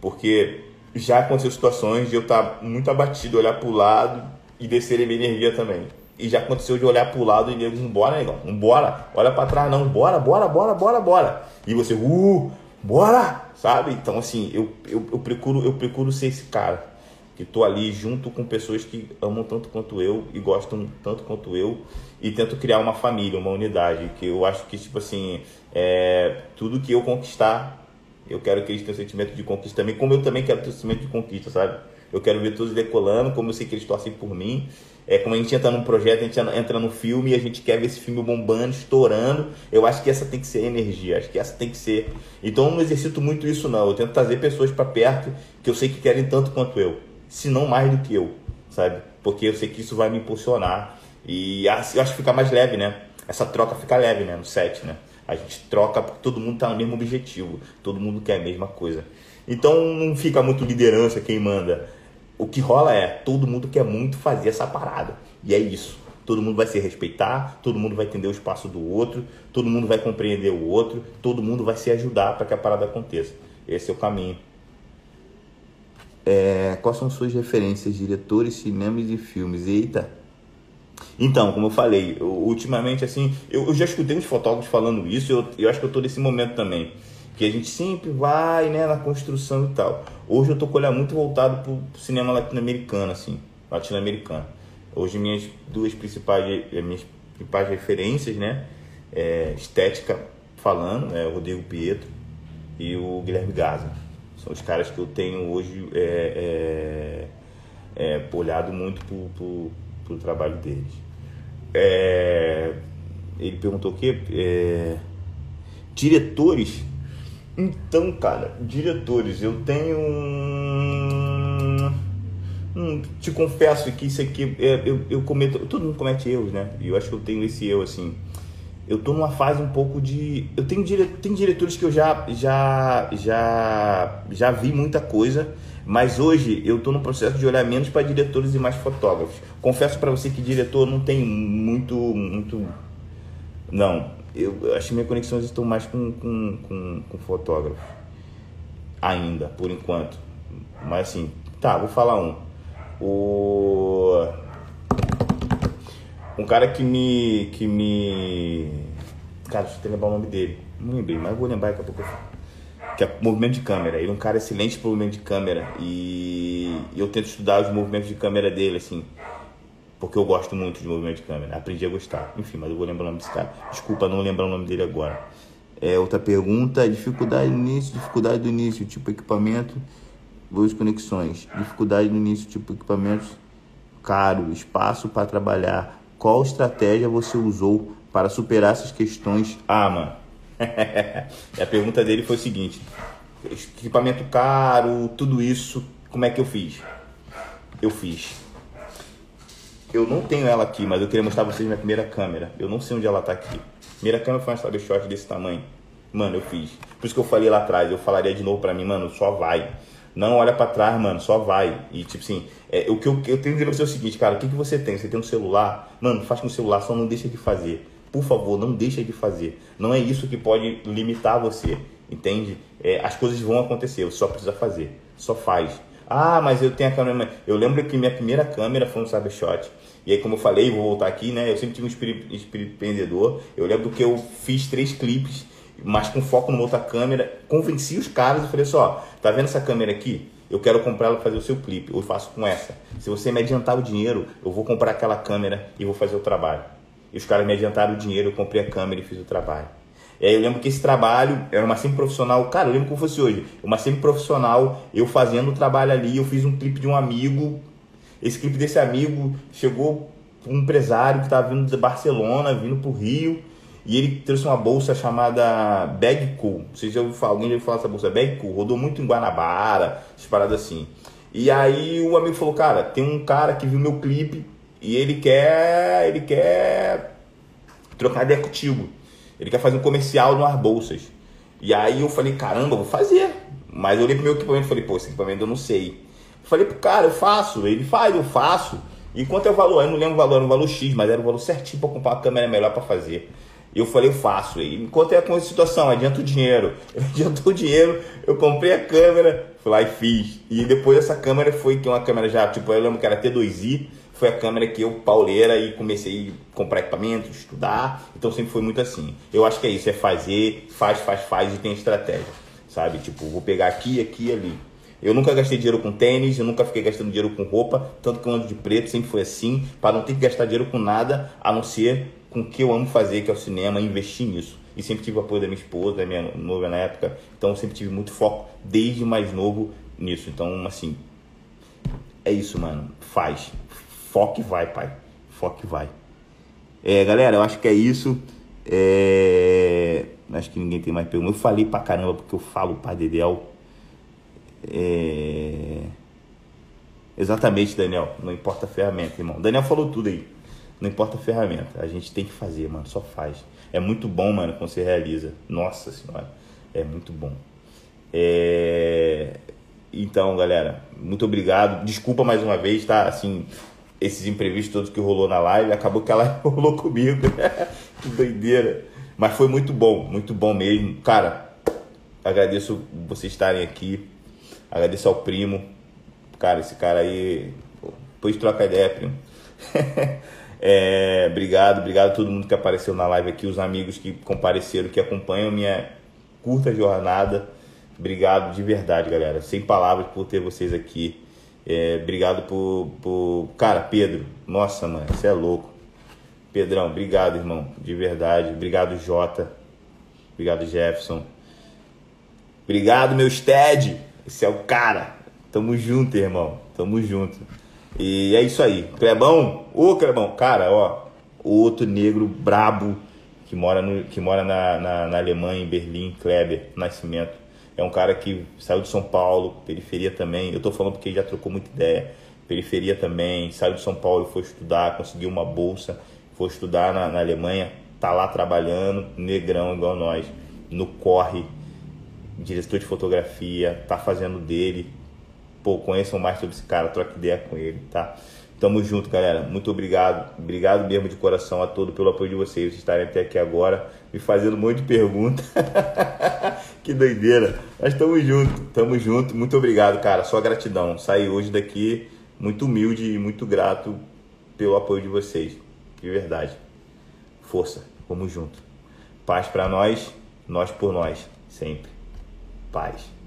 B: Porque já aconteceu situações de eu estar muito abatido, olhar pro lado e descer minha energia também. E já aconteceu de olhar pro lado e eu dizer, bora, negão, bora, olha para trás, não, bora, bora, bora, bora, bora. E você, uh, bora, sabe? Então, assim, eu, eu, eu, procuro, eu procuro ser esse cara que tô ali junto com pessoas que amam tanto quanto eu e gostam tanto quanto eu e tento criar uma família, uma unidade, que eu acho que, tipo assim, é, tudo que eu conquistar, eu quero que eles tenham sentimento de conquista também, como eu também quero ter um sentimento de conquista, sabe? Eu quero ver todos decolando, como eu sei que eles torcem por mim. É como a gente entra num projeto, a gente entra no filme e a gente quer ver esse filme bombando, estourando. Eu acho que essa tem que ser a energia, acho que essa tem que ser. Então eu não exercito muito isso não. Eu tento trazer pessoas para perto que eu sei que querem tanto quanto eu, se não mais do que eu, sabe? Porque eu sei que isso vai me impulsionar e eu acho que fica mais leve, né? Essa troca fica leve, né, no set, né? A gente troca porque todo mundo está no mesmo objetivo, todo mundo quer a mesma coisa. Então não fica muito liderança quem manda. O que rola é, todo mundo quer muito fazer essa parada. E é isso. Todo mundo vai se respeitar, todo mundo vai entender o espaço do outro, todo mundo vai compreender o outro, todo mundo vai se ajudar para que a parada aconteça. Esse é o caminho. É, quais são suas referências, diretores, cinemas e filmes? Eita, então, como eu falei, eu, ultimamente, assim, eu, eu, já escutei uns fotógrafos falando isso, eu, eu acho que eu tô nesse momento também. Que a gente sempre vai, né, na construção e tal. Hoje eu tô com o olhar muito voltado pro, pro cinema latino-americano, assim, latino-americano. Hoje minhas duas principais, eh, minhas principais referências, né, é, estética falando, é o Rodrigo Pietro e o Guilherme Gaza. Os caras que eu tenho hoje é, é, é, olhado muito pro, pro trabalho deles. É, ele perguntou o quê? É, diretores. Então, cara, diretores, eu tenho um. Te confesso que isso aqui é, eu, eu cometo. Todo mundo comete erros, né? E eu acho que eu tenho esse erro assim. Eu tô numa fase um pouco de. Eu tenho, dire... tem diretores que eu já, já, já, já vi muita coisa, mas hoje eu tô no processo de olhar menos para diretores e mais fotógrafos. Confesso para você que diretor não tem muito. muito... Não, eu acho que minhas conexões estão mais com, com, com, com fotógrafo. Ainda, por enquanto. Mas assim, tá, vou falar um. O um cara que me que me cara, deixa eu lembrar o nome dele. Não lembrei, mas vou lembrar daqui a pouco. Que é movimento de câmera. Ele é um cara excelente para movimento de câmera e eu tento estudar os movimentos de câmera dele assim porque eu gosto muito de movimento de câmera. Aprendi a gostar. Enfim, mas eu vou lembrar o nome desse cara. Desculpa não lembrar o nome dele agora. É, outra pergunta, dificuldade no início, dificuldade do início, tipo equipamento, boas conexões. Dificuldade no início, tipo equipamentos caro, espaço para trabalhar. Qual estratégia você usou para superar essas questões? Ah, mano. a pergunta dele foi o seguinte: equipamento caro, tudo isso, como é que eu fiz? Eu fiz eu não tenho ela aqui, mas eu queria mostrar pra vocês minha primeira câmera. Eu não sei onde ela tá aqui. Primeira câmera foi uma Cybershot desse tamanho. Mano, eu fiz. Por isso que eu falei lá atrás, eu falaria de novo pra mim, mano, só vai. Não olha para trás, mano, só vai. E tipo assim, é, o que eu, eu tenho que dizer pra você é o seguinte, cara, o que, que você tem? Você tem um celular? Mano, faz com o celular, só não deixa de fazer. Por favor, não deixa de fazer. Não é isso que pode limitar você, entende? É, as coisas vão acontecer, você só precisa fazer. Só faz. Ah, mas eu tenho a câmera. Eu lembro que minha primeira câmera foi um Cybershot. E aí, como eu falei, vou voltar aqui, né? Eu sempre tive um espírito, empreendedor. Eu lembro que eu fiz três clipes, mas com foco numa outra câmera. Convenci os caras e falei assim: ó, tá vendo essa câmera aqui? Eu quero comprar ela para fazer o seu clipe. Eu faço com essa. Se você me adiantar o dinheiro, eu vou comprar aquela câmera e vou fazer o trabalho. E os caras me adiantaram o dinheiro, eu comprei a câmera e fiz o trabalho. E aí eu lembro que esse trabalho era uma semi-profissional, cara, eu lembro como fosse hoje, uma semi-profissional, eu fazendo o trabalho ali, eu fiz um clipe de um amigo, esse clipe desse amigo chegou um empresário que estava vindo de Barcelona, vindo para o Rio, e ele trouxe uma bolsa chamada Bag Cool. Vocês já ouviram falar, alguém já ouviu falar dessa bolsa Bag Cool? Rodou muito em Guanabara, essas paradas assim. E aí o amigo falou, cara, tem um cara que viu meu clipe e ele quer, ele quer trocar ideia contigo. Ele quer fazer um comercial no bolsas. E aí eu falei, caramba, vou fazer. Mas eu olhei pro meu equipamento e falei, pô, esse equipamento eu não sei. Falei pro cara, eu faço. Ele faz, eu faço. E quanto é o valor? Eu não lembro o valor, era um valor X, mas era o valor certinho para comprar uma câmera melhor para fazer. Eu falei, eu faço. E enquanto é com essa situação, adianta o dinheiro. Eu adiantou o dinheiro, eu comprei a câmera, fui lá e fiz. E depois essa câmera foi que uma câmera já, tipo, eu lembro que era T2i, foi a câmera que eu, pauleira, e comecei a comprar equipamento, estudar. Então sempre foi muito assim. Eu acho que é isso, é fazer, faz, faz, faz e tem estratégia. Sabe? Tipo, vou pegar aqui, aqui e ali. Eu nunca gastei dinheiro com tênis, eu nunca fiquei gastando dinheiro com roupa, tanto que eu ando de preto, sempre foi assim, para não ter que gastar dinheiro com nada, a não ser com o que eu amo fazer, que é o cinema, investir nisso. E sempre tive o apoio da minha esposa, da minha noiva na época, então sempre tive muito foco, desde mais novo, nisso. Então, assim, é isso, mano. Faz. Foque vai, pai. Foque vai. É, galera, eu acho que é isso. É... Acho que ninguém tem mais perguntas. Eu falei pra caramba porque eu falo Pai Dedel. É... Exatamente, Daniel. Não importa a ferramenta, irmão. Daniel falou tudo aí. Não importa a ferramenta. A gente tem que fazer, mano. Só faz. É muito bom, mano, quando você realiza. Nossa senhora. É muito bom. É... Então, galera, muito obrigado. Desculpa mais uma vez, tá? Assim, esses imprevistos todos que rolou na live, acabou que ela rolou comigo. que doideira. Mas foi muito bom, muito bom mesmo. Cara, agradeço vocês estarem aqui. Agradeço ao primo. Cara, esse cara aí. Depois troca ideia, primo. é, obrigado, obrigado a todo mundo que apareceu na live aqui, os amigos que compareceram, que acompanham minha curta jornada. Obrigado de verdade, galera. Sem palavras por ter vocês aqui. É, obrigado por, por. Cara, Pedro, nossa, mano, você é louco. Pedrão, obrigado, irmão, de verdade. Obrigado, Jota. Obrigado, Jefferson. Obrigado, meu Sted. Esse é o cara. Tamo junto, irmão. Tamo junto. E é isso aí. Clebão, ô Clebão, cara, ó, outro negro brabo que mora, no, que mora na, na, na Alemanha, em Berlim, Kleber Nascimento. É um cara que saiu de São Paulo, periferia também. Eu tô falando porque ele já trocou muita ideia. Periferia também, saiu de São Paulo, foi estudar, conseguiu uma bolsa, foi estudar na, na Alemanha, tá lá trabalhando, negrão igual nós, no corre, diretor de fotografia, tá fazendo dele. Pô, conheçam mais sobre esse cara, troque ideia com ele, tá? Tamo junto, galera. Muito obrigado. Obrigado mesmo de coração a todo pelo apoio de vocês, vocês estarem até aqui agora, me fazendo um monte de perguntas. que doideira. Mas tamo junto, tamo junto. Muito obrigado, cara. Só gratidão. Saí hoje daqui muito humilde e muito grato pelo apoio de vocês. De verdade. Força. Vamos junto. Paz para nós, nós por nós, sempre. Paz.